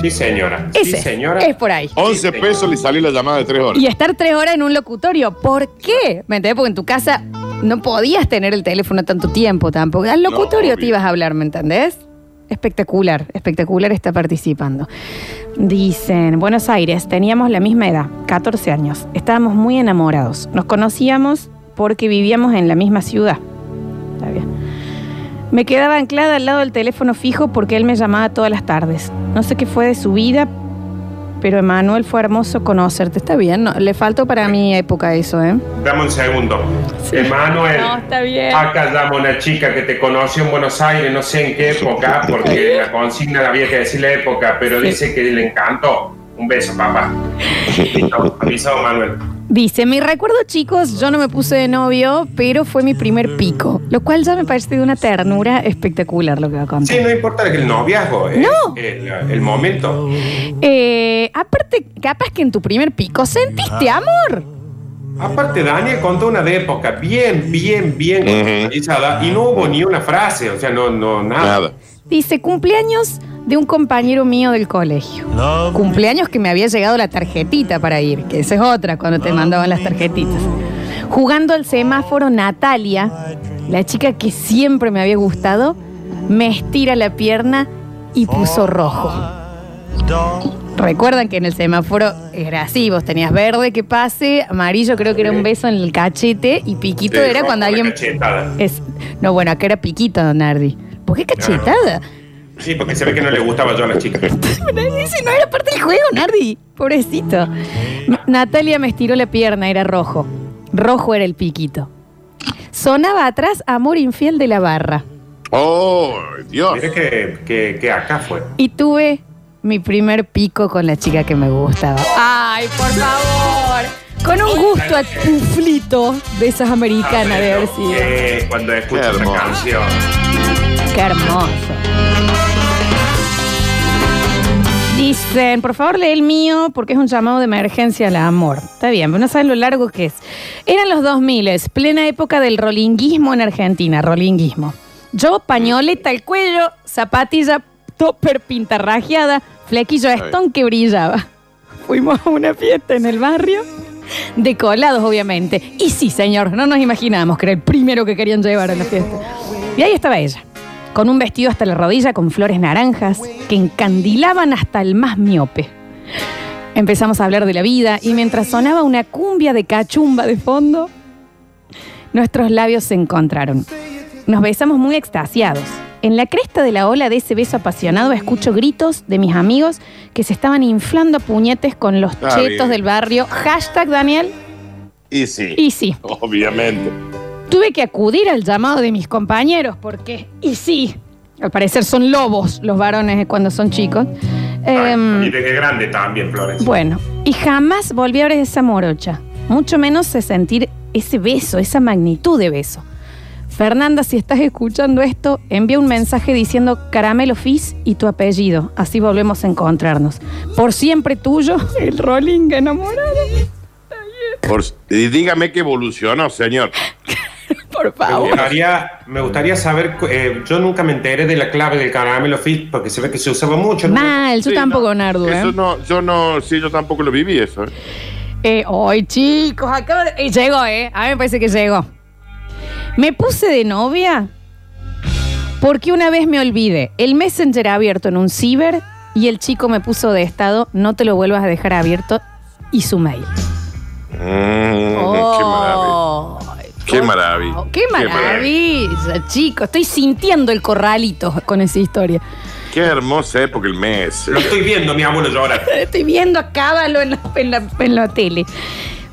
Sí, señora. Ese sí, señora. es por ahí. 11 pesos le salió la llamada de 3 horas. Y estar tres horas en un locutorio. ¿Por qué? ¿Me entendés? Porque en tu casa no podías tener el teléfono tanto tiempo tampoco. Al locutorio te ibas a hablar, ¿me entendés? Espectacular, espectacular está participando. Dicen, Buenos Aires, teníamos la misma edad, 14 años. Estábamos muy enamorados. Nos conocíamos porque vivíamos en la misma ciudad. Está bien. Me quedaba anclada al lado del teléfono fijo porque él me llamaba todas las tardes. No sé qué fue de su vida, pero Emanuel fue hermoso conocerte. Está bien, no, le faltó para mi época eso, ¿eh? Dame un segundo. Emanuel, No, está bien. acá llama una chica que te conoció en Buenos Aires, no sé en qué época, porque la consigna había que decir la época, pero Sí. dice que le encantó. Un beso, papá. Listo, avisado, Manuel. Dice, mi recuerdo chicos, yo no me puse de novio, pero fue mi primer pico, lo cual ya me parece de una ternura espectacular lo que va a contar. Sí, no importa que el noviazgo, es No. el, el momento. Eh, aparte, capaz que en tu primer pico sentiste amor. Aparte, Daniel contó una de época bien, bien, bien contextualizada y no hubo ni una frase, o sea, no, no, nada. Dice, cumpleaños de un compañero mío del colegio. Cumpleaños que me había llegado la tarjetita para ir, que esa es otra cuando te mandaban las tarjetitas. Jugando al semáforo, Natalia, la chica que siempre me había gustado, me estira la pierna y puso rojo. Recuerdan que en el semáforo era así, vos tenías verde que pase, amarillo creo que era un beso en el cachete y piquito era cuando alguien... Es, no, bueno, acá era piquito, Nardi. ¿Por qué cachetada? Sí, porque se ve que no le gustaba yo a la chica. Ese no era parte del juego, Nardi. Pobrecito. M- Natalia me estiró la pierna, era rojo. Rojo era el piquito. Sonaba atrás Amor infiel de la barra. Oh, Dios. Mira que, que, que acá fue. Y tuve mi primer pico con la chica que me gustaba. Ay, por favor. Con un gusto a tuflito de esas americanas de haber sido. Eh, cuando escuchas esa canción. Qué hermoso. Dicen, por favor lee el mío porque es un llamado de emergencia al amor. Está bien, pero no saben lo largo que es. Eran los 2000, plena época del rolinguismo en Argentina, rolinguismo. Yo, pañoleta al cuello, zapatilla topper pintarrajeada, flequillo Stone que brillaba. Fuimos a una fiesta en el barrio, decolados obviamente. Y sí, señor, no nos imaginábamos que era el primero que querían llevar a la fiesta. Y ahí estaba ella, con un vestido hasta la rodilla con flores naranjas que encandilaban hasta el más miope. Empezamos a hablar de la vida y mientras sonaba una cumbia de cachumba de fondo, nuestros labios se encontraron. Nos besamos muy extasiados. En la cresta de la ola de ese beso apasionado escucho gritos de mis amigos que se estaban inflando a puñetes con los Está chetos bien. del barrio. Hashtag Daniel. Y sí. Y sí. Obviamente. Tuve que acudir al llamado de mis compañeros porque, y sí, al parecer son lobos los varones cuando son chicos. Em, Y de qué grande también, Flores. bueno, y jamás volví a ver esa morocha, mucho menos de sentir ese beso, esa magnitud de beso. Fernanda, si estás escuchando esto, envía un mensaje diciendo Caramelo Fizz y tu apellido. Así volvemos a encontrarnos. Por siempre tuyo, el Rolling enamorado. Por- y dígame que evolucionó, señor. Por Me gustaría, me gustaría saber, eh, yo nunca me enteré de la clave del caramelo fit porque se ve que se usaba mucho. ¿no? Mal, yo Sí, tampoco, Nardo, ¿eh? Eso no, yo no, sí, yo tampoco lo viví eso. ¿eh? Eh, Hoy, chicos, acaba de. eh, llegó, ¿eh? A mí me parece que llegó. Me puse de novia porque una vez me olvidé el Messenger abierto en un ciber y el chico me puso de estado, no te lo vuelvas a dejar abierto, y su mail. Mm, Oh, Qué maravilla. ¡Qué maravilla, chicos! Estoy sintiendo el corralito con esa historia. Qué hermosa época el mes. Lo estoy viendo, mi abuelo llora. Estoy viendo a Cábalo en la, en la, en la tele.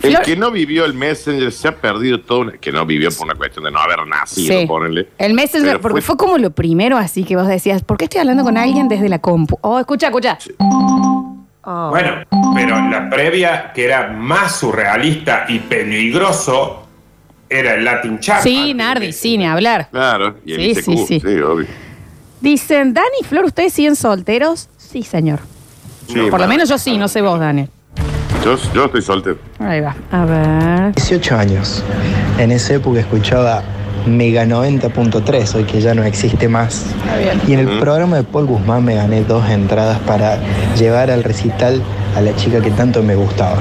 El Flor- que no vivió el Messenger se ha perdido todo. una- que no vivió por una cuestión de no haber nacido, Sí. ponele. El Messenger, Pero porque fue... como lo primero así que vos decías, ¿por qué estoy hablando con alguien desde la compu? Oh, escucha, escucha. Oh. Bueno, pero la previa, que era más surrealista y peligroso, era el Latin Chat. Sí, Nardi, sí, ni hablar. Claro, y el Sí, ICQ, sí, sí. obvio. Dicen, Dani y Flor, ¿ustedes siguen solteros? Sí, señor. Sí, Por lo menos yo sí, no sé vos, Daniel. Yo, yo estoy soltero. Ahí va. A ver. 18 años. En esa época escuchaba Mega 90.3, hoy que ya no existe más. Y en el programa de Paul Guzmán me gané dos entradas para llevar al recital a la chica que tanto me gustaba.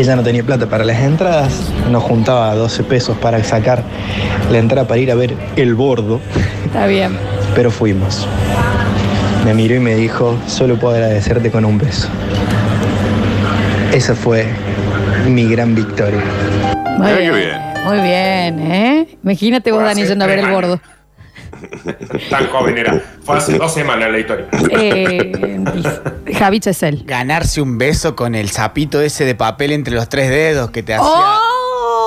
Ella no tenía plata para las entradas, nos juntaba 12 pesos para sacar la entrada para ir a ver El Bordo, Está bien. pero fuimos. Me miró y me dijo, solo puedo agradecerte con un beso. Esa fue mi gran victoria. Muy bien. Muy bien, ¿eh? Imagínate vos, Dani, yendo a ver el gordo. Tan joven era. Fue hace dos semanas la historia. Eh, Javi Chesel. Ganarse un beso con el sapito ese de papel entre los tres dedos que te hacía. ¡Oh!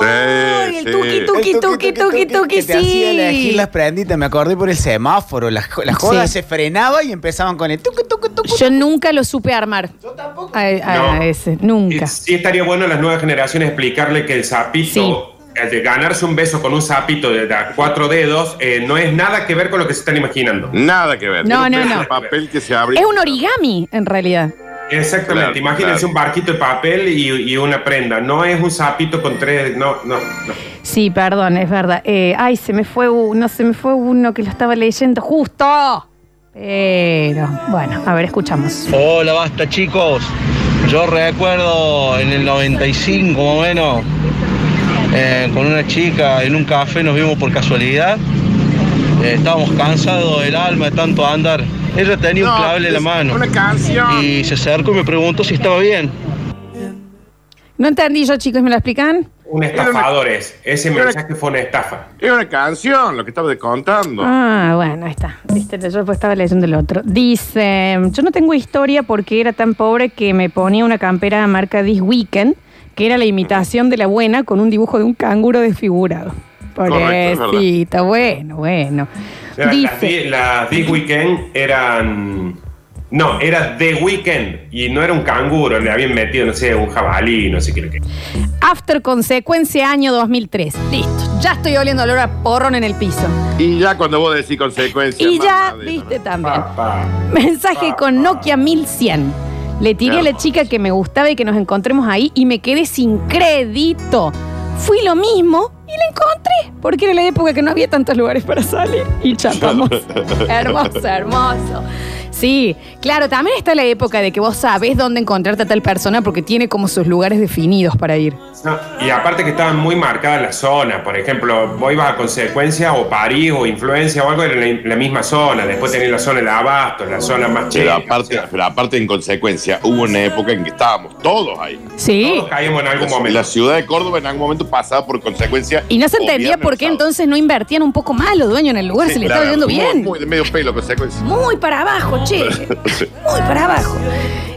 Sí, el sí. tuqui, El tuqui, tuqui, tuqui, que te hacía elegir sí. las prenditas, me acordé por el semáforo. La, la joda Sí. se frenaba y empezaban con el tucu, tucu, tucu. Yo nunca lo supe armar. Yo tampoco. A, a No. ese, nunca. Sí estaría bueno a las nuevas generaciones explicarle que el sapito, el de ganarse un beso con un sapito de, cuatro dedos, eh, no es nada que ver con lo que se están imaginando. Nada que ver. No, no, no. de papel que se abre. Es un origami, en realidad. Exactamente, Claro, imagínense claro. un barquito de papel y, y una prenda. No es un sapito con tres. No, no, no. Sí, perdón, es verdad. Eh, ay, se me fue uno, se me fue uno que lo estaba leyendo justo. Pero, bueno, a ver, escuchamos. Hola, basta chicos. Yo recuerdo en el 95 más o menos, eh, con una chica en un café nos vimos por casualidad. Eh, estábamos cansados del alma de tanto andar. Ella tenía un clavel en la mano. Una canción. Y se acercó y me preguntó si estaba bien. No entendí yo, chicos, ¿me lo explican? Un estafador es. Ese mensaje fue una estafa. Es una canción, lo que estaba contando. Ah, bueno, ahí está. Viste, yo pues estaba leyendo el otro. Dice, yo no tengo historia porque era tan pobre que me ponía una campera marca This Weekend, que era la imitación de la buena con un dibujo de un canguro desfigurado. Correcto. Pobrecito, bueno, bueno. O sea, Las Dice, di- las This Weekend eran. No, era The Weekend y no era un canguro, le habían metido, no sé, un jabalí, no sé qué. qué. After Consecuencia, año 2003. Listo, ya estoy oliendo olor a porrón en el piso. Y ya cuando vos decís consecuencias. Y ya, viste también. Mensaje con Nokia 1100. Le tiré a la chica que me gustaba y que nos encontremos ahí y me quedé sin crédito. Fui lo mismo y la encontré, porque era la época que no había tantos lugares para salir. Y chapamos. hermoso, hermoso. Sí, claro, también está la época de que vos sabés dónde encontrarte a tal persona porque tiene como sus lugares definidos para ir. No, y aparte que estaban muy marcadas las zonas. Por ejemplo, vos ibas a consecuencia o París o influencia o algo, era en la, la misma zona. Después tenés la zona de abasto, la zona más Pero chica. aparte, pero aparte, en consecuencia, hubo una época en que estábamos todos ahí. Sí. Todos caímos en algún La- momento. La ciudad de Córdoba en algún momento pasaba por consecuencia. Y no se o entendía por o qué entonces no invertían un poco más los dueños en el lugar, Sí, se le estaba yendo bien. Muy, de medio pelo consecuencia. Muy para abajo, che. Sí. Muy para abajo.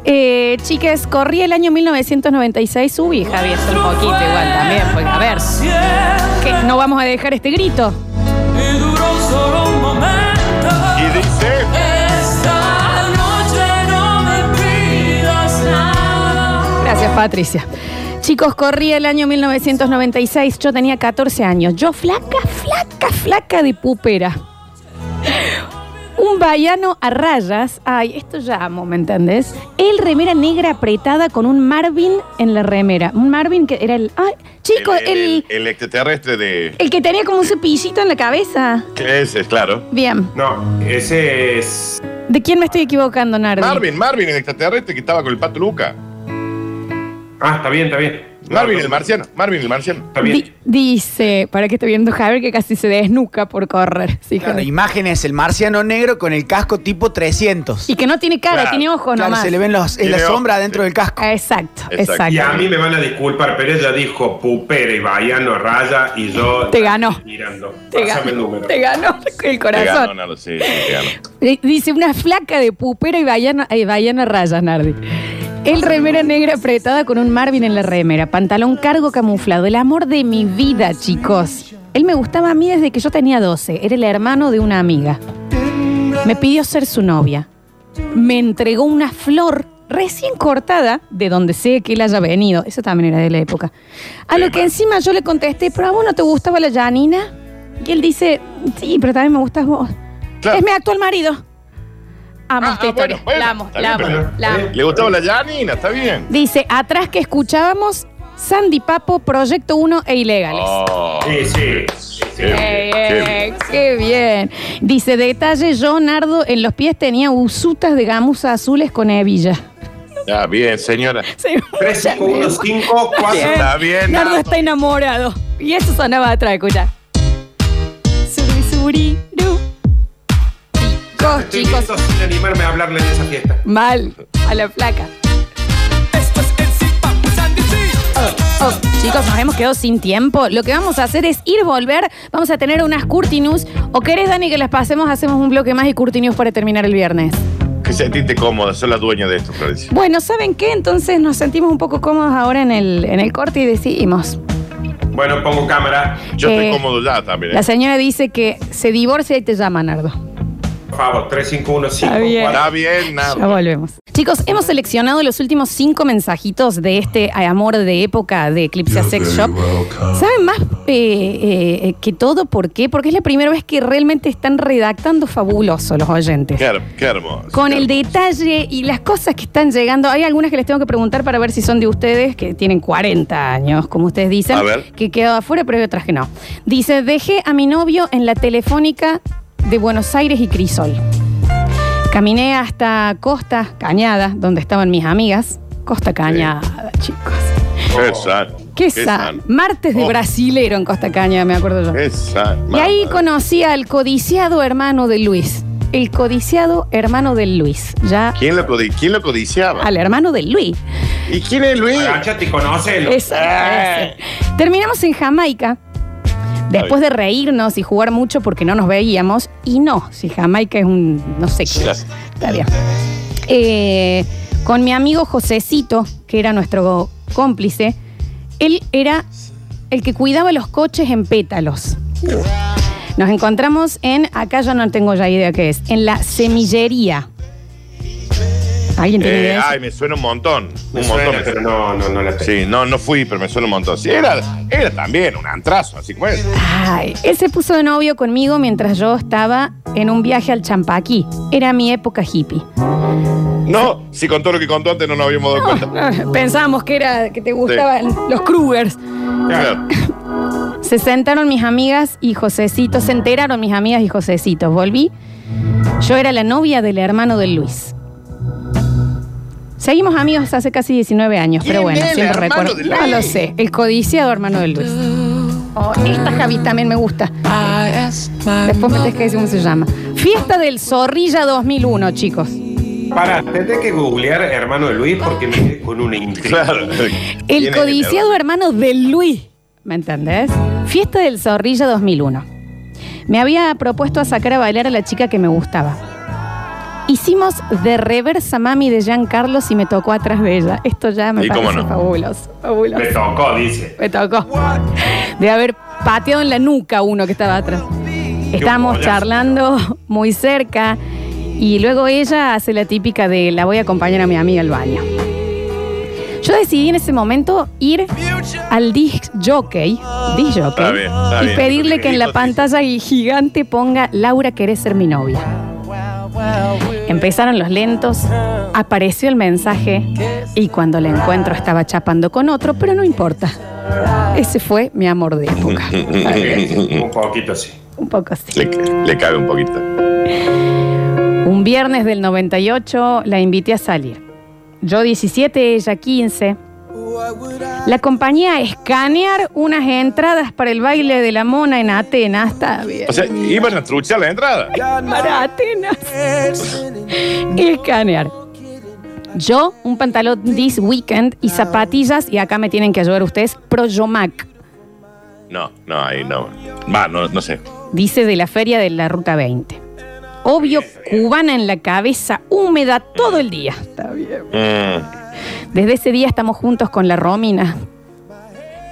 Eh, chicas, corría el año 1996, subí, Javier, un poquito igual también, porque a ver, que no vamos a dejar este grito. Y duró solo un momento. Y dice. Esta noche no me pidas nada. Gracias, Patricia. Chicos, corría el año 1996, yo tenía 14 años. Yo flaca, flaca, flaca de pupera. Un vallano a rayas. Ay, esto ya amo, ¿me entendés? El remera negra apretada con un Marvin en la remera. Un Marvin que era el. Ay, chicos, el, el, el- el extraterrestre de. el que tenía como un cepillito en la cabeza. Ese, claro. Bien. No, ese es. ¿De quién me estoy equivocando, Nardi? Marvin, Marvin, el extraterrestre que estaba con el pato Luca. Ah, está bien, está bien. Marvin, el marciano. Marvin, el marciano. Está Di- dice, para que esté viendo Javier, que casi se desnuca por correr. Sí, Claro, Javier. imágenes, el marciano negro con el casco tipo 300. Y que no tiene cara, Claro, tiene ojos claro, nomás. se le ven los, en la Tiene sombra ojos, dentro del casco. Exacto, exacto. Y a mí me van a disculpar, pero ella dijo pupera y Bayano raya y yo. Te ganó. Mirando. Te Pásame el ganó, número. te ganó el Te corazón. ganó, Nardo, sí, sí, te ganó. Eh, Dice una flaca de pupera y vayana, y vayana rayas, Nardi. El remera negra apretada con un Marvin en la remera, pantalón cargo camuflado, el amor de mi vida, chicos. Él me gustaba a mí desde que yo tenía 12, era el hermano de una amiga. Me pidió ser su novia. Me entregó una flor recién cortada de donde sé que él haya venido. Eso también era de la época. A lo que encima yo le contesté, pero a vos no te gustaba la Janina. Y él dice, sí, pero también me gustas vos. Es mi actual marido. Amo esta historia. la amo, la bien, amo, la amo. Le gustaba la Janina, está bien. Dice, atrás que escuchábamos, Sandy Papo, Proyecto 1 e Ilegales. Oh. Sí, sí. Ey, ey, qué bien. Dice, detalle, yo, Nardo, en los pies tenía usutas de gamuza azules con hebilla. Ah, bien, señora. Sí, 3, 5, 1, 5, 4. Bien. Está bien. Nardo Nardo. está enamorado. Y eso sonaba atrás, escucha. Suri, suri, ru. Chicos, Estoy chicos, listo sin animarme a hablarle de esa fiesta. mal a la flaca. Esto es el Zipa Sandy G. Oh, chicos, nos hemos quedado sin tiempo. Lo que vamos a hacer es ir, volver. Vamos a tener unas Curti News. ¿O querés, Dani, que las pasemos? Hacemos un bloque más y Curti News para terminar el viernes. Que sentiste cómoda, sos la dueña de esto, Florencia. Bueno, ¿saben qué? Entonces nos sentimos un poco cómodos ahora en el, en el corte y decidimos. Bueno, pongo cámara. Yo Eh, estoy cómodo ya también. ¿eh? La señora dice que se divorcia y te llama, Nardo. Por favor, 351 Está bien. Nada. Ya volvemos. Chicos, hemos seleccionado los últimos cinco mensajitos de este amor de época de Eclipse Sex Shop. ¿Saben más eh, eh, que todo por qué? Porque es la primera vez que realmente están redactando fabuloso los oyentes. Qué, her- qué hermoso. Con el detalle y las cosas que están llegando. Hay algunas que les tengo que preguntar para ver si son de ustedes, que tienen 40 años, como ustedes dicen, A ver. que quedó afuera, pero hay otras que no. Dice, dejé a mi novio en la telefónica de Buenos Aires y Crisol. Caminé hasta Costa Cañada, donde estaban mis amigas. Costa Cañada, chicos. Qué sano. Qué sano. Martes de Oh. brasilero en Costa Cañada, me acuerdo yo. Qué. Y ahí conocí al codiciado hermano de Luis. El codiciado hermano de Luis. Ya ¿Quién lo, codi- quién lo codiciaba? al hermano de Luis. ¿Y quién es Luis? Agáchate y conócelo. Esa- ese. Terminamos en Jamaica. Después de reírnos y jugar mucho porque no nos veíamos. Y no, si Jamaica es un. no sé qué. Claro. Está bien. Eh, con mi amigo Josecito, que era nuestro cómplice, él era el que cuidaba los coches en pétalos. Nos encontramos en, acá yo no tengo ya idea qué es, en la semillería. ¿Alguien tiene Eh, idea? de eso? ay, me suena un montón. Me un suena, montón. pero no, no, no la Sí, no, no fui, pero me suena un montón. Sí, era, era también un antrazo, así como es. Ay, él se puso de novio conmigo mientras yo estaba en un viaje al Champaquí. Era mi época hippie. No, si con todo lo que contó antes no nos habíamos dado cuenta. Pensábamos que era que te gustaban los Krugers. Claro. Se sentaron mis amigas y Josecito, se enteraron mis amigas y Josecito. Volví. Yo era la novia del hermano de Luis. Seguimos amigos hace casi 19 años, pero ¿Quién bueno, es el siempre hermano recuerdo. de? Ah, lo sé, el codiciado hermano de Luis. Oh, esta Javi también me gusta. Después me tenés que decir cómo se llama. Fiesta del Zorrilla 2001, chicos. Para, tendré que googlear hermano de Luis porque me quedé con una intriga. Claro. El codiciado hermano de Luis. ¿Me entendés? Fiesta del Zorrilla 2001. Me había propuesto a sacar a bailar a la chica que me gustaba. Hicimos de reversa mami de Jean Carlos y me tocó atrás de ella. Esto ya me ¿Y cómo parece no? fabuloso. Fabuloso. Me tocó, dice. Me tocó. De haber pateado en la nuca uno que estaba atrás. Estábamos charlando muy cerca y luego ella hace la típica de la voy a acompañar a mi amiga al baño. Yo decidí en ese momento ir al disc jockey, disc jockey Está bien, está y bien. pedirle que en la pantalla gigante ponga Laura, querés ser mi novia. Empezaron los lentos, apareció el mensaje y cuando la encuentro estaba chapando con otro, pero no importa. Ese fue mi amor de época. Un poquito sí. Un poco así. Le, le cabe un poquito. Un viernes del 98 la invité a salir. Yo 17, ella 15. La acompañé a escanear unas entradas para el baile de la mona en Atenas. Está bien. O sea, iban a truchar la entrada. Para Atenas. Escanear. Yo, un pantalón This Weekend y zapatillas, y acá me tienen que ayudar ustedes, Pro Yomac. No, no, ahí no. Va, no, no sé. Dice de la feria de la Ruta 20. Obvio, cubana en la cabeza, húmeda todo el día. Está bien. Mm, Desde ese día estamos juntos con la Romina.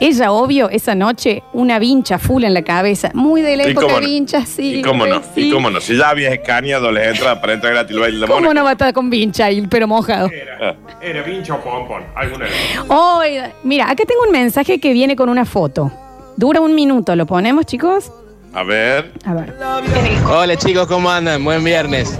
Ella, obvio, esa noche, una vincha full en la cabeza. Muy de la ¿Y época cómo no? vincha, sí. ¿Y cómo no? sí. ¿Y cómo no? Si ya habías escaneado las entradas para entrar gratis al la ¿Cómo mona. no va a estar con vincha y el pelo mojado? Ah, Era vincho o pompón, alguna. Oiga, mira, acá tengo un mensaje que viene con una foto. Dura un minuto, ¿lo ponemos, chicos? A ver. A ver. Hola chicos, ¿cómo andan? Buen viernes.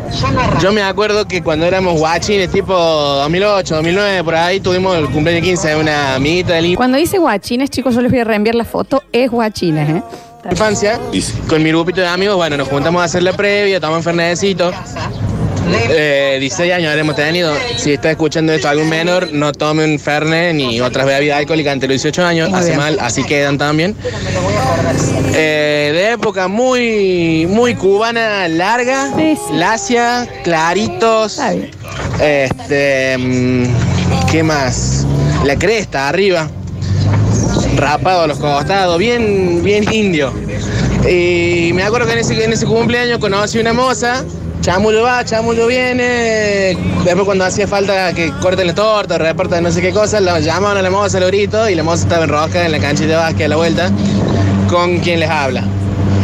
Yo me acuerdo que cuando éramos guachines, tipo 2008, 2009, por ahí, tuvimos el cumpleaños 15 de una amiguita de la Cuando dice guachines, chicos, yo les voy a reenviar la foto. Es guachines, ¿eh? infancia. Con mi grupito de amigos, bueno, nos juntamos a hacer la previa, tomamos fernecito. Eh, 16 años habremos tenido. Si está escuchando esto algún menor, no tomen Fernet ni otras bebidas alcohólicas entre los 18 años. Muy hace bien. mal, así quedan también. Eh, de época muy, muy cubana, larga, lacia, claritos. Este, mm, ¿qué más? La cresta arriba. rapado a los costados, bien, bien indio. Y me acuerdo que en ese, en ese cumpleaños conocí una moza, chamulo va, chamulo viene, después cuando hacía falta que corten la torta, repartan no sé qué cosa, la llamaban a la moza, al grito, y la moza estaba en roja en la cancha de básquet a la vuelta, con quien les habla.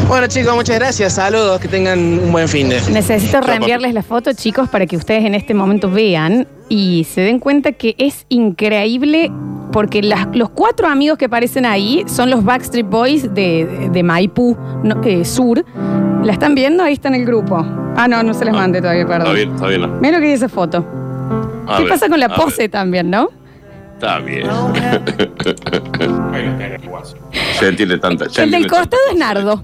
Bueno chicos, muchas gracias, saludos, que tengan un buen fin de. Necesito reenviarles la foto, chicos, para que ustedes en este momento vean y se den cuenta que es increíble porque las- los cuatro amigos que aparecen ahí son los Backstreet Boys de, de Maipú no, eh, Sur. ¿La están viendo? Ahí está en el grupo. Ah, no, no se les mande todavía, Está perdón. bien, está bien. ¿no? Mira lo que dice foto. A ¿Qué ver, pasa con la ver. pose también, no? Está bien. Se entiende tanta. El del costado es Nardo.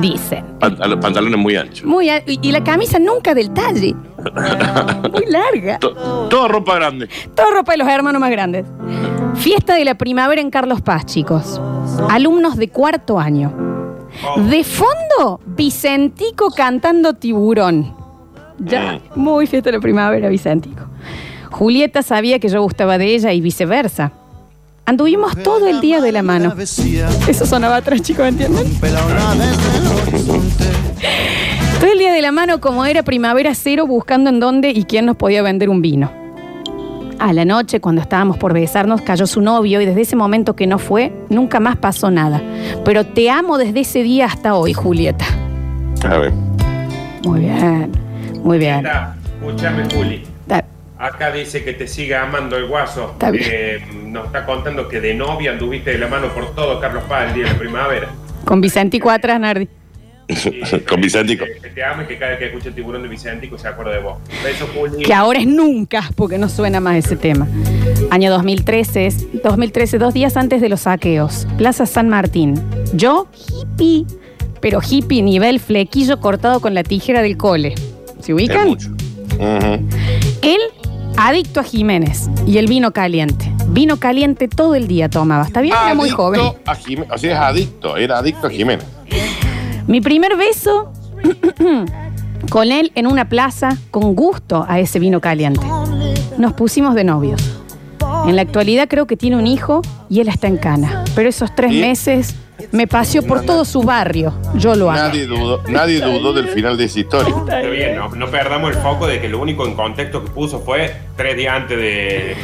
Dicen. tanta. Pantal- pantalones muy anchos. Muy a- y y la camisa nunca del talle. Muy larga. To- Toda ropa grande. Todo ropa de los hermanos más grandes. Fiesta de la primavera en Carlos Paz, chicos. Alumnos de cuarto año. De fondo, Vicentico cantando tiburón. Ya, muy fiesta de la primavera, Vicentico. Julieta sabía que yo gustaba de ella y viceversa. Anduvimos todo el día de la mano. Eso sonaba atrás, chicos, ¿entienden? Todo el día de la mano, como era primavera cero, buscando en dónde y quién nos podía vender un vino. A la noche, cuando estábamos por besarnos, cayó su novio y desde ese momento que no fue, nunca más pasó nada. Pero te amo desde ese día hasta hoy, Julieta. A ver. Muy bien, muy bien. Escúchame, Juli. Da- Acá dice que te siga amando el guaso. Está bien. Eh, nos está contando que de novia anduviste de la mano por todo, Carlos Paz, el día de la primavera. Con Vicentico atrás, Nardi. Con Vicentico. Que te ame, que cada vez que escucha el tiburón de Vicentico se acuerda de vos. Beso, Juli. Que ahora es nunca, porque no suena más ese tema. Año 2013, es- 2013, dos días antes de los saqueos. Plaza San Martín. Yo, hippie, pero hippie nivel flequillo cortado con la tijera del cole. ¿Se ubican? Ujú. Él, adicto a Jiménez y el vino caliente. Vino caliente todo el día tomaba. ¿Está bien? Era muy Adicto joven. a Jimé- O sea, es adicto. Era adicto a Jiménez. Mi primer beso con él en una plaza con gusto a ese vino caliente. Nos pusimos de novios. En la actualidad creo que tiene un hijo y él está en cana. Pero esos tres ¿Y? meses me paseó por todo su barrio. Yo lo amo. Nadie dudó, nadie dudó del final de esa historia. Está bien, no, no perdamos el foco de que lo único en contexto que puso fue tres días antes de, de-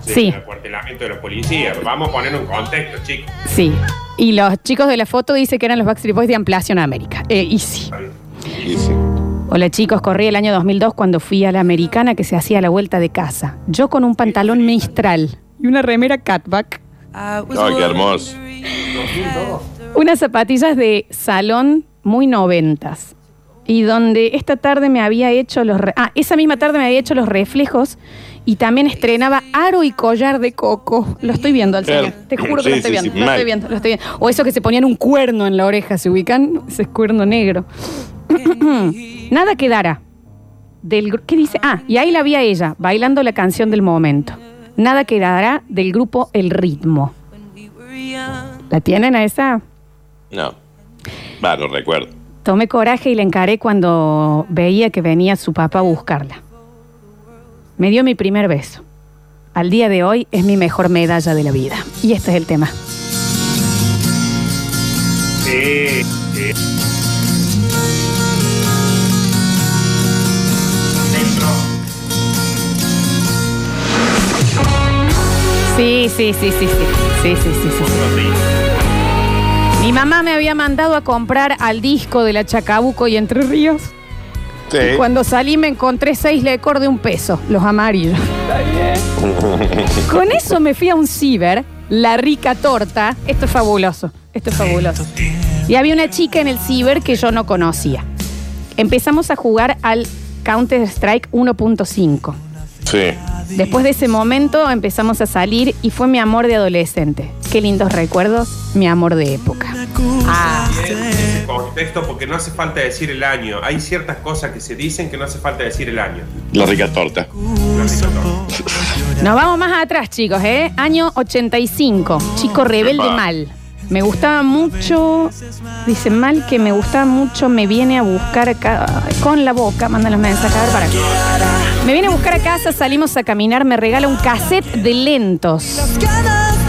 Sí. del acuartelamiento de los policías. Vamos a ponerlo en contexto, chicos. Sí. Y los chicos de la foto dicen que eran los Backstreet Boys de Ampliación América. Eh, y sí. Y sí. Hola chicos, corrí el año 2002 cuando fui a la americana que se hacía a la vuelta de casa. Yo con un pantalón mistral y una remera catback, Ay, qué hermoso. unas zapatillas de salón muy noventas. Y donde esta tarde me había hecho los... Ah, esa misma tarde me había hecho los reflejos y también estrenaba aro y collar de coco. Lo estoy viendo al señor. Te juro que lo estoy viendo. sí, lo mal. estoy viendo, lo estoy viendo. O eso que se ponían un cuerno en la oreja, ¿se ubican? Ese cuerno negro. Nada quedará. Del, ¿Qué dice? Ah, y ahí la vi a ella, bailando la canción del momento. Nada quedará del grupo El Ritmo. ¿La tienen a esa? No. Va, lo recuerdo. Tomé coraje y la encaré cuando veía que venía su papá a buscarla. Me dio mi primer beso. Al día de hoy es mi mejor medalla de la vida. Y este es el tema. Sí, sí. Sí, sí, sí, sí, sí. Sí. Mi mamá me había mandado a comprar al disco de la Chacabuco y Entre Ríos. Sí. Y cuando salí me encontré seis lecor de un peso, los amarillos. Con eso me fui a un ciber, la rica torta. Esto es fabuloso, esto es fabuloso. Y había una chica en el ciber que yo no conocía. Empezamos a jugar al Counter Strike 1.5. Sí. Después de ese momento empezamos a salir y fue mi amor de adolescente. Qué lindos recuerdos, mi amor de época. Ah, Ese contexto, porque no hace falta decir el año. Hay ciertas cosas que se dicen que no hace falta decir el año. La rica torta. Nos vamos más atrás, chicos, ¿eh? Año 85. Chico rebelde Epa. mal. Me gustaba mucho. Dice mal que me gustaba mucho. Me viene a buscar acá. Ay, Con la boca, manda los mensajes. A ver, para. Me viene a buscar a casa, salimos a caminar. Me regala un cassette de lentos.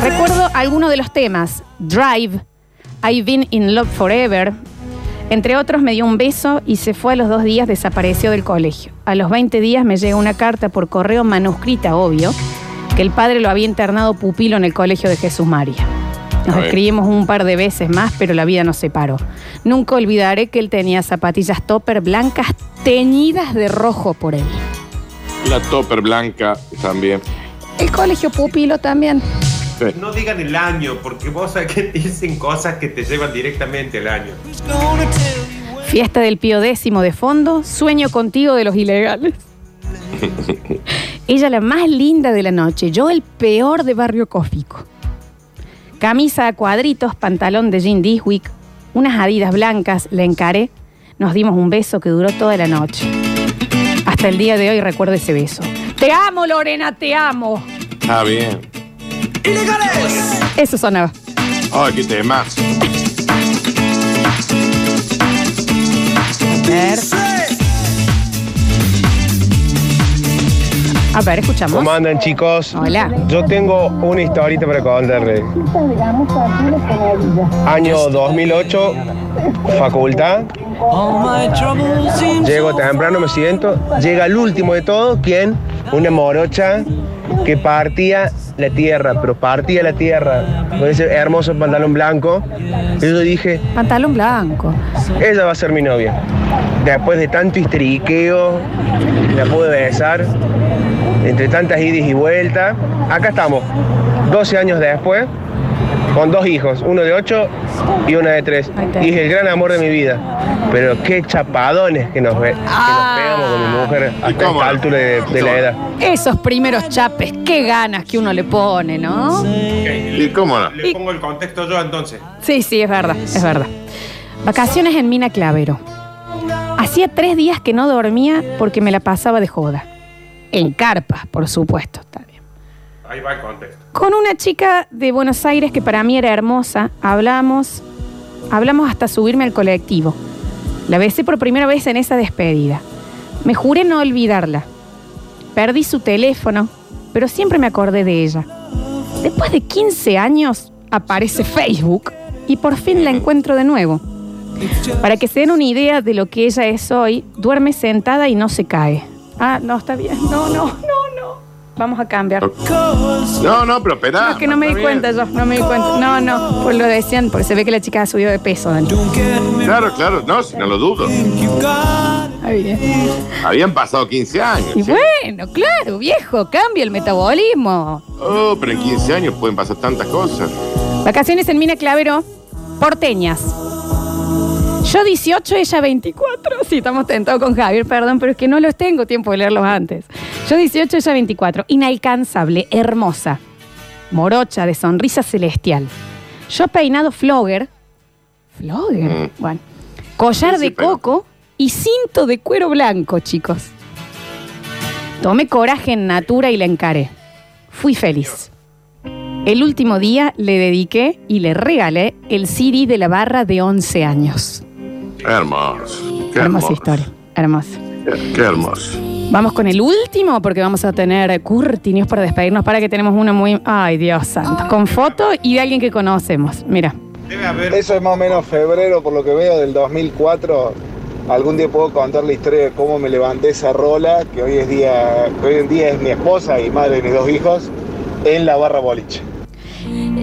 Recuerdo algunos de los temas. Drive, I've Been in Love Forever. Entre otros, me dio un beso y se fue a los dos días, desapareció del colegio. A los 20 días me llegó una carta por correo manuscrita, obvio, que el padre lo había internado pupilo en el colegio de Jesús María. Nos escribimos un par de veces más, pero la vida nos separó. Nunca olvidaré que él tenía zapatillas topper blancas teñidas de rojo por él. La topper blanca también. El colegio pupilo también. Sí. No digan el año, porque vos sabés que dicen cosas que te llevan directamente al año. Fiesta del Pío décimo de fondo, sueño contigo de los ilegales. Ella la más linda de la noche, yo el peor de Barrio Cófico. Camisa a cuadritos, pantalón de jean Diswick, unas adidas blancas, la encaré, nos dimos un beso que duró toda la noche. Hasta el día de hoy recuerdo ese beso. Te amo, Lorena, te amo. Ah, bien. Eso sonaba. Ay, qué temas. A ver. A ver, escuchamos. ¿Cómo andan chicos? Hola. Yo tengo una historita para contarles. Año 2008, facultad. Llego temprano, me siento. Llega el último de todo, ¿quién? Una morocha que partía la tierra, pero partía la tierra con ese hermoso pantalón blanco. Y yo dije, Pantalón blanco. ella va a ser mi novia. Después de tanto histeriqueo, la pude besar. Entre tantas idas y vueltas. Acá estamos, 12 años después, con dos hijos, uno de 8 y una de 3. Y es el gran amor de mi vida. Pero qué chapadones que nos, ve, que nos pegamos con mi mujer hasta esta altura de, de la edad. Esos primeros chapes, qué ganas que uno le pone, ¿no? ¿Y cómo no? Le pongo el contexto yo entonces. Sí, sí, es verdad, es verdad. Vacaciones en Mina Clavero. Hacía tres días que no dormía porque me la pasaba de joda. En carpa, por supuesto. Ahí va el contexto. Con una chica de Buenos Aires que para mí era hermosa, hablamos, hablamos hasta subirme al colectivo. La besé por primera vez en esa despedida. Me juré no olvidarla. Perdí su teléfono, pero siempre me acordé de ella. Después de 15 años aparece Facebook y por fin la encuentro de nuevo. Para que se den una idea de lo que ella es hoy, duerme sentada y no se cae. Ah, no, está bien. No, no, no. Vamos a cambiar. No, no, pero espera. No, es que no me di cuenta yo, no me di cuenta. No, no, pues lo decían, porque se ve que la chica ha subido de peso, Dani. Claro, claro, no, si no lo dudo. Habían pasado 15 años. Y ¿sí? bueno, claro, viejo, cambia el metabolismo. Oh, pero en 15 años pueden pasar tantas cosas. Vacaciones en Mina Clavero, porteñas. Yo 18, ella 24. Sí, estamos tentados con Javier, perdón, pero es que no los tengo tiempo de leerlos antes. Yo 18, ella 24. Inalcanzable, hermosa. Morocha, de sonrisa celestial. Yo peinado flogger. ¿Flogger? Bueno. Collar Sí, sí, de pero- coco y cinto de cuero blanco, chicos. Tomé coraje en Natura y la encaré. Fui feliz. El último día le dediqué y le regalé el CD de la barra de 11 años. Hermoso. Qué Hermosa hermoso. historia. Hermosa. Qué, qué hermoso. Vamos con el último porque vamos a tener curtinios para despedirnos para que tenemos uno muy... Ay, Dios santo. Con foto y de alguien que conocemos. Mira. Eso es más o menos febrero, por lo que veo, del 2004. Algún día puedo contar la historia de cómo me levanté esa rola, que hoy, es día, que hoy en día es mi esposa y madre de mis dos hijos, en la barra boliche.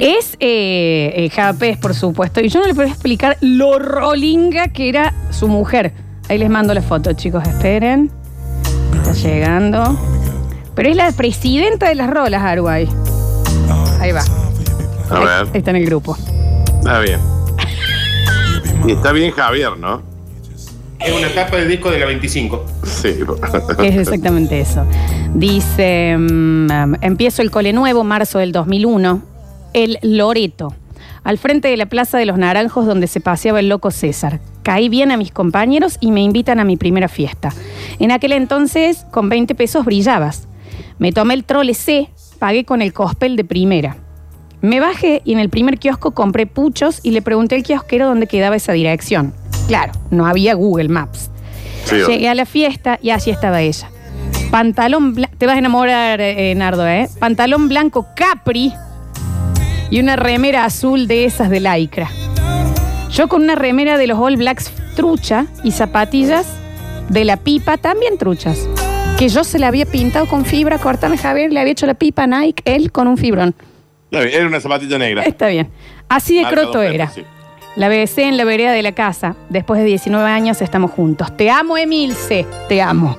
Es eh, eh, Japés, por supuesto. Y yo no le puedo explicar lo rolinga que era su mujer. Ahí les mando la foto, chicos. Esperen. Está llegando. Pero es la presidenta de las rolas, Aruay. Ahí va. A ver, Ahí está en el grupo. está bien. Y está bien Javier, ¿no? Es una tapa del disco de la 25. Sí. Es exactamente eso. Dice, mm, empiezo el cole nuevo, marzo del 2001, el Loreto, al frente de la Plaza de los Naranjos donde se paseaba el loco César. Caí bien a mis compañeros y me invitan a mi primera fiesta. En aquel entonces, con 20 pesos brillabas. Me tomé el trole C, pagué con el cospel de primera. Me bajé y en el primer kiosco compré puchos y le pregunté al kiosquero dónde quedaba esa dirección. Claro, no había Google Maps. Sí, Llegué a la fiesta y así estaba ella. Pantalón blanco, te vas a enamorar, eh, Nardo, ¿eh? Pantalón blanco Capri, y una remera azul de esas de lycra. Yo con una remera de los All Blacks trucha y zapatillas de la pipa también truchas. Que yo se la había pintado con fibra, cortame Javier, le había hecho la pipa a Nike, él con un fibrón. Está bien, Era una zapatilla negra. Está bien. Así de Marca croto era. sí. La besé en la vereda de la casa. Después de 19 años estamos juntos. Te amo, Emilce. Te amo.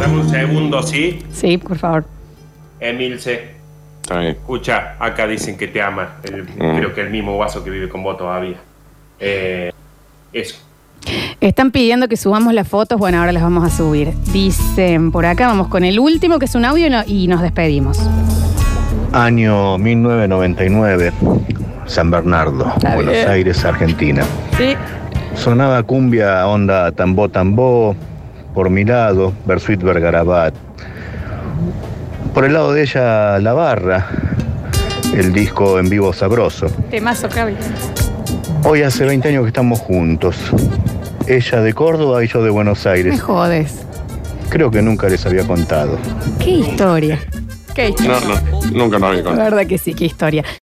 Dame un segundo, ¿sí? Sí, por favor. Emilce. Está bien. Escucha, acá dicen que te ama. El- Mm. Creo que el mismo vaso que vive con vos todavía. Eh, eso. Están pidiendo que subamos las fotos. Bueno, ahora las vamos a subir. Dicen por acá, vamos con el último, que es un audio, y no- y nos despedimos. Año 1999, San Bernardo, Está Buenos bien. Aires, Argentina. Sí. Sonaba cumbia onda tambó tambó, por mi lado, Bersuit Vergarabat. Por el lado de ella, La Barra, el disco en vivo sabroso. Temazo, Cabi. Hoy hace 20 años que estamos juntos. Ella de Córdoba y yo de Buenos Me Aires. jodes. Creo que nunca les había contado. Qué historia. Qué historia. No, no, nunca nos había La contado. verdad que sí, qué historia.